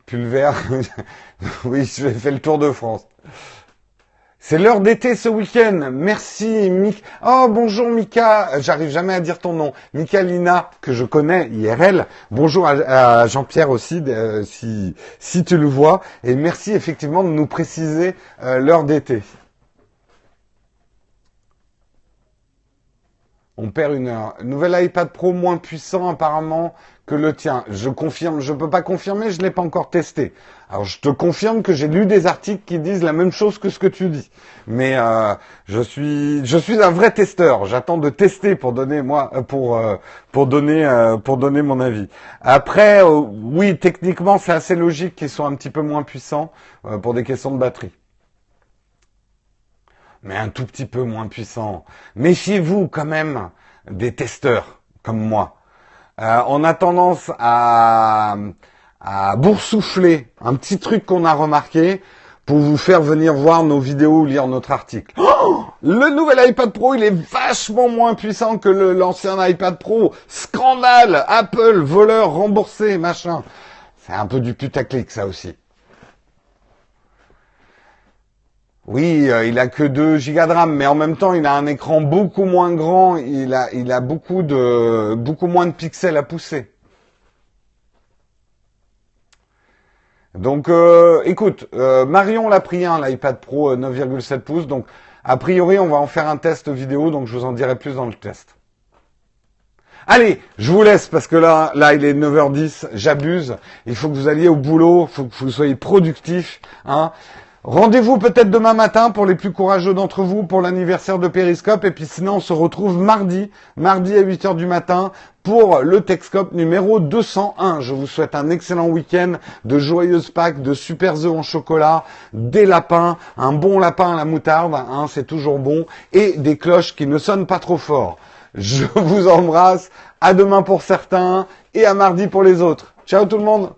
Pulver, (laughs) oui, je fait le tour de France. C'est l'heure d'été ce week-end. Merci, Mika. Oh, bonjour, Mika. J'arrive jamais à dire ton nom. Mika Lina, que je connais, IRL. Bonjour à, Jean-Pierre aussi, euh, si, si tu le vois. Et merci effectivement de nous préciser euh, l'heure d'été. On perd une heure. Nouvel iPad Pro moins puissant apparemment que le tien. Je confirme, je peux pas confirmer, je l'ai pas encore testé. Alors je te confirme que j'ai lu des articles qui disent la même chose que ce que tu dis. Mais euh, je suis je suis un vrai testeur. J'attends de tester pour donner moi euh, pour euh, pour donner pour donner mon avis. Après oui, techniquement c'est assez logique qu'ils soient un petit peu moins puissants pour des questions de batterie. Mais un tout petit peu moins puissant. Méfiez-vous quand même des testeurs comme moi. on a tendance à à boursoufler un petit truc qu'on a remarqué pour vous faire venir voir nos vidéos ou lire notre article. Oh le nouvel iPad Pro, il est vachement moins puissant que l'ancien iPad Pro. Scandale Apple, voleur, remboursé, machin. C'est un peu du putaclic, ça aussi. Oui, euh, il a que 2 Go de RAM, mais en même temps, il a un écran beaucoup moins grand, il a, beaucoup de, beaucoup moins de pixels à pousser. Donc, euh, écoute, euh, Marion l'a pris un, l'iPad Pro 9,7 euh, pouces. Donc, a priori, on va en faire un test vidéo. Donc, je vous en dirai plus dans le test. Allez, je vous laisse parce que là, là, il est 9h10. J'abuse. Il faut que vous alliez au boulot. Il faut que vous soyez productif. Hein. Rendez-vous peut-être demain matin pour les plus courageux d'entre vous pour l'anniversaire de Periscope. Et puis sinon, on se retrouve mardi, mardi à 8h du matin pour le Texcope numéro 201. Je vous souhaite un excellent week-end, de joyeuses Pâques, de super œufs en chocolat, des lapins, un bon lapin à la moutarde, hein, c'est toujours bon, et des cloches qui ne sonnent pas trop fort. Je vous embrasse. À demain pour certains et à mardi pour les autres. Ciao tout le monde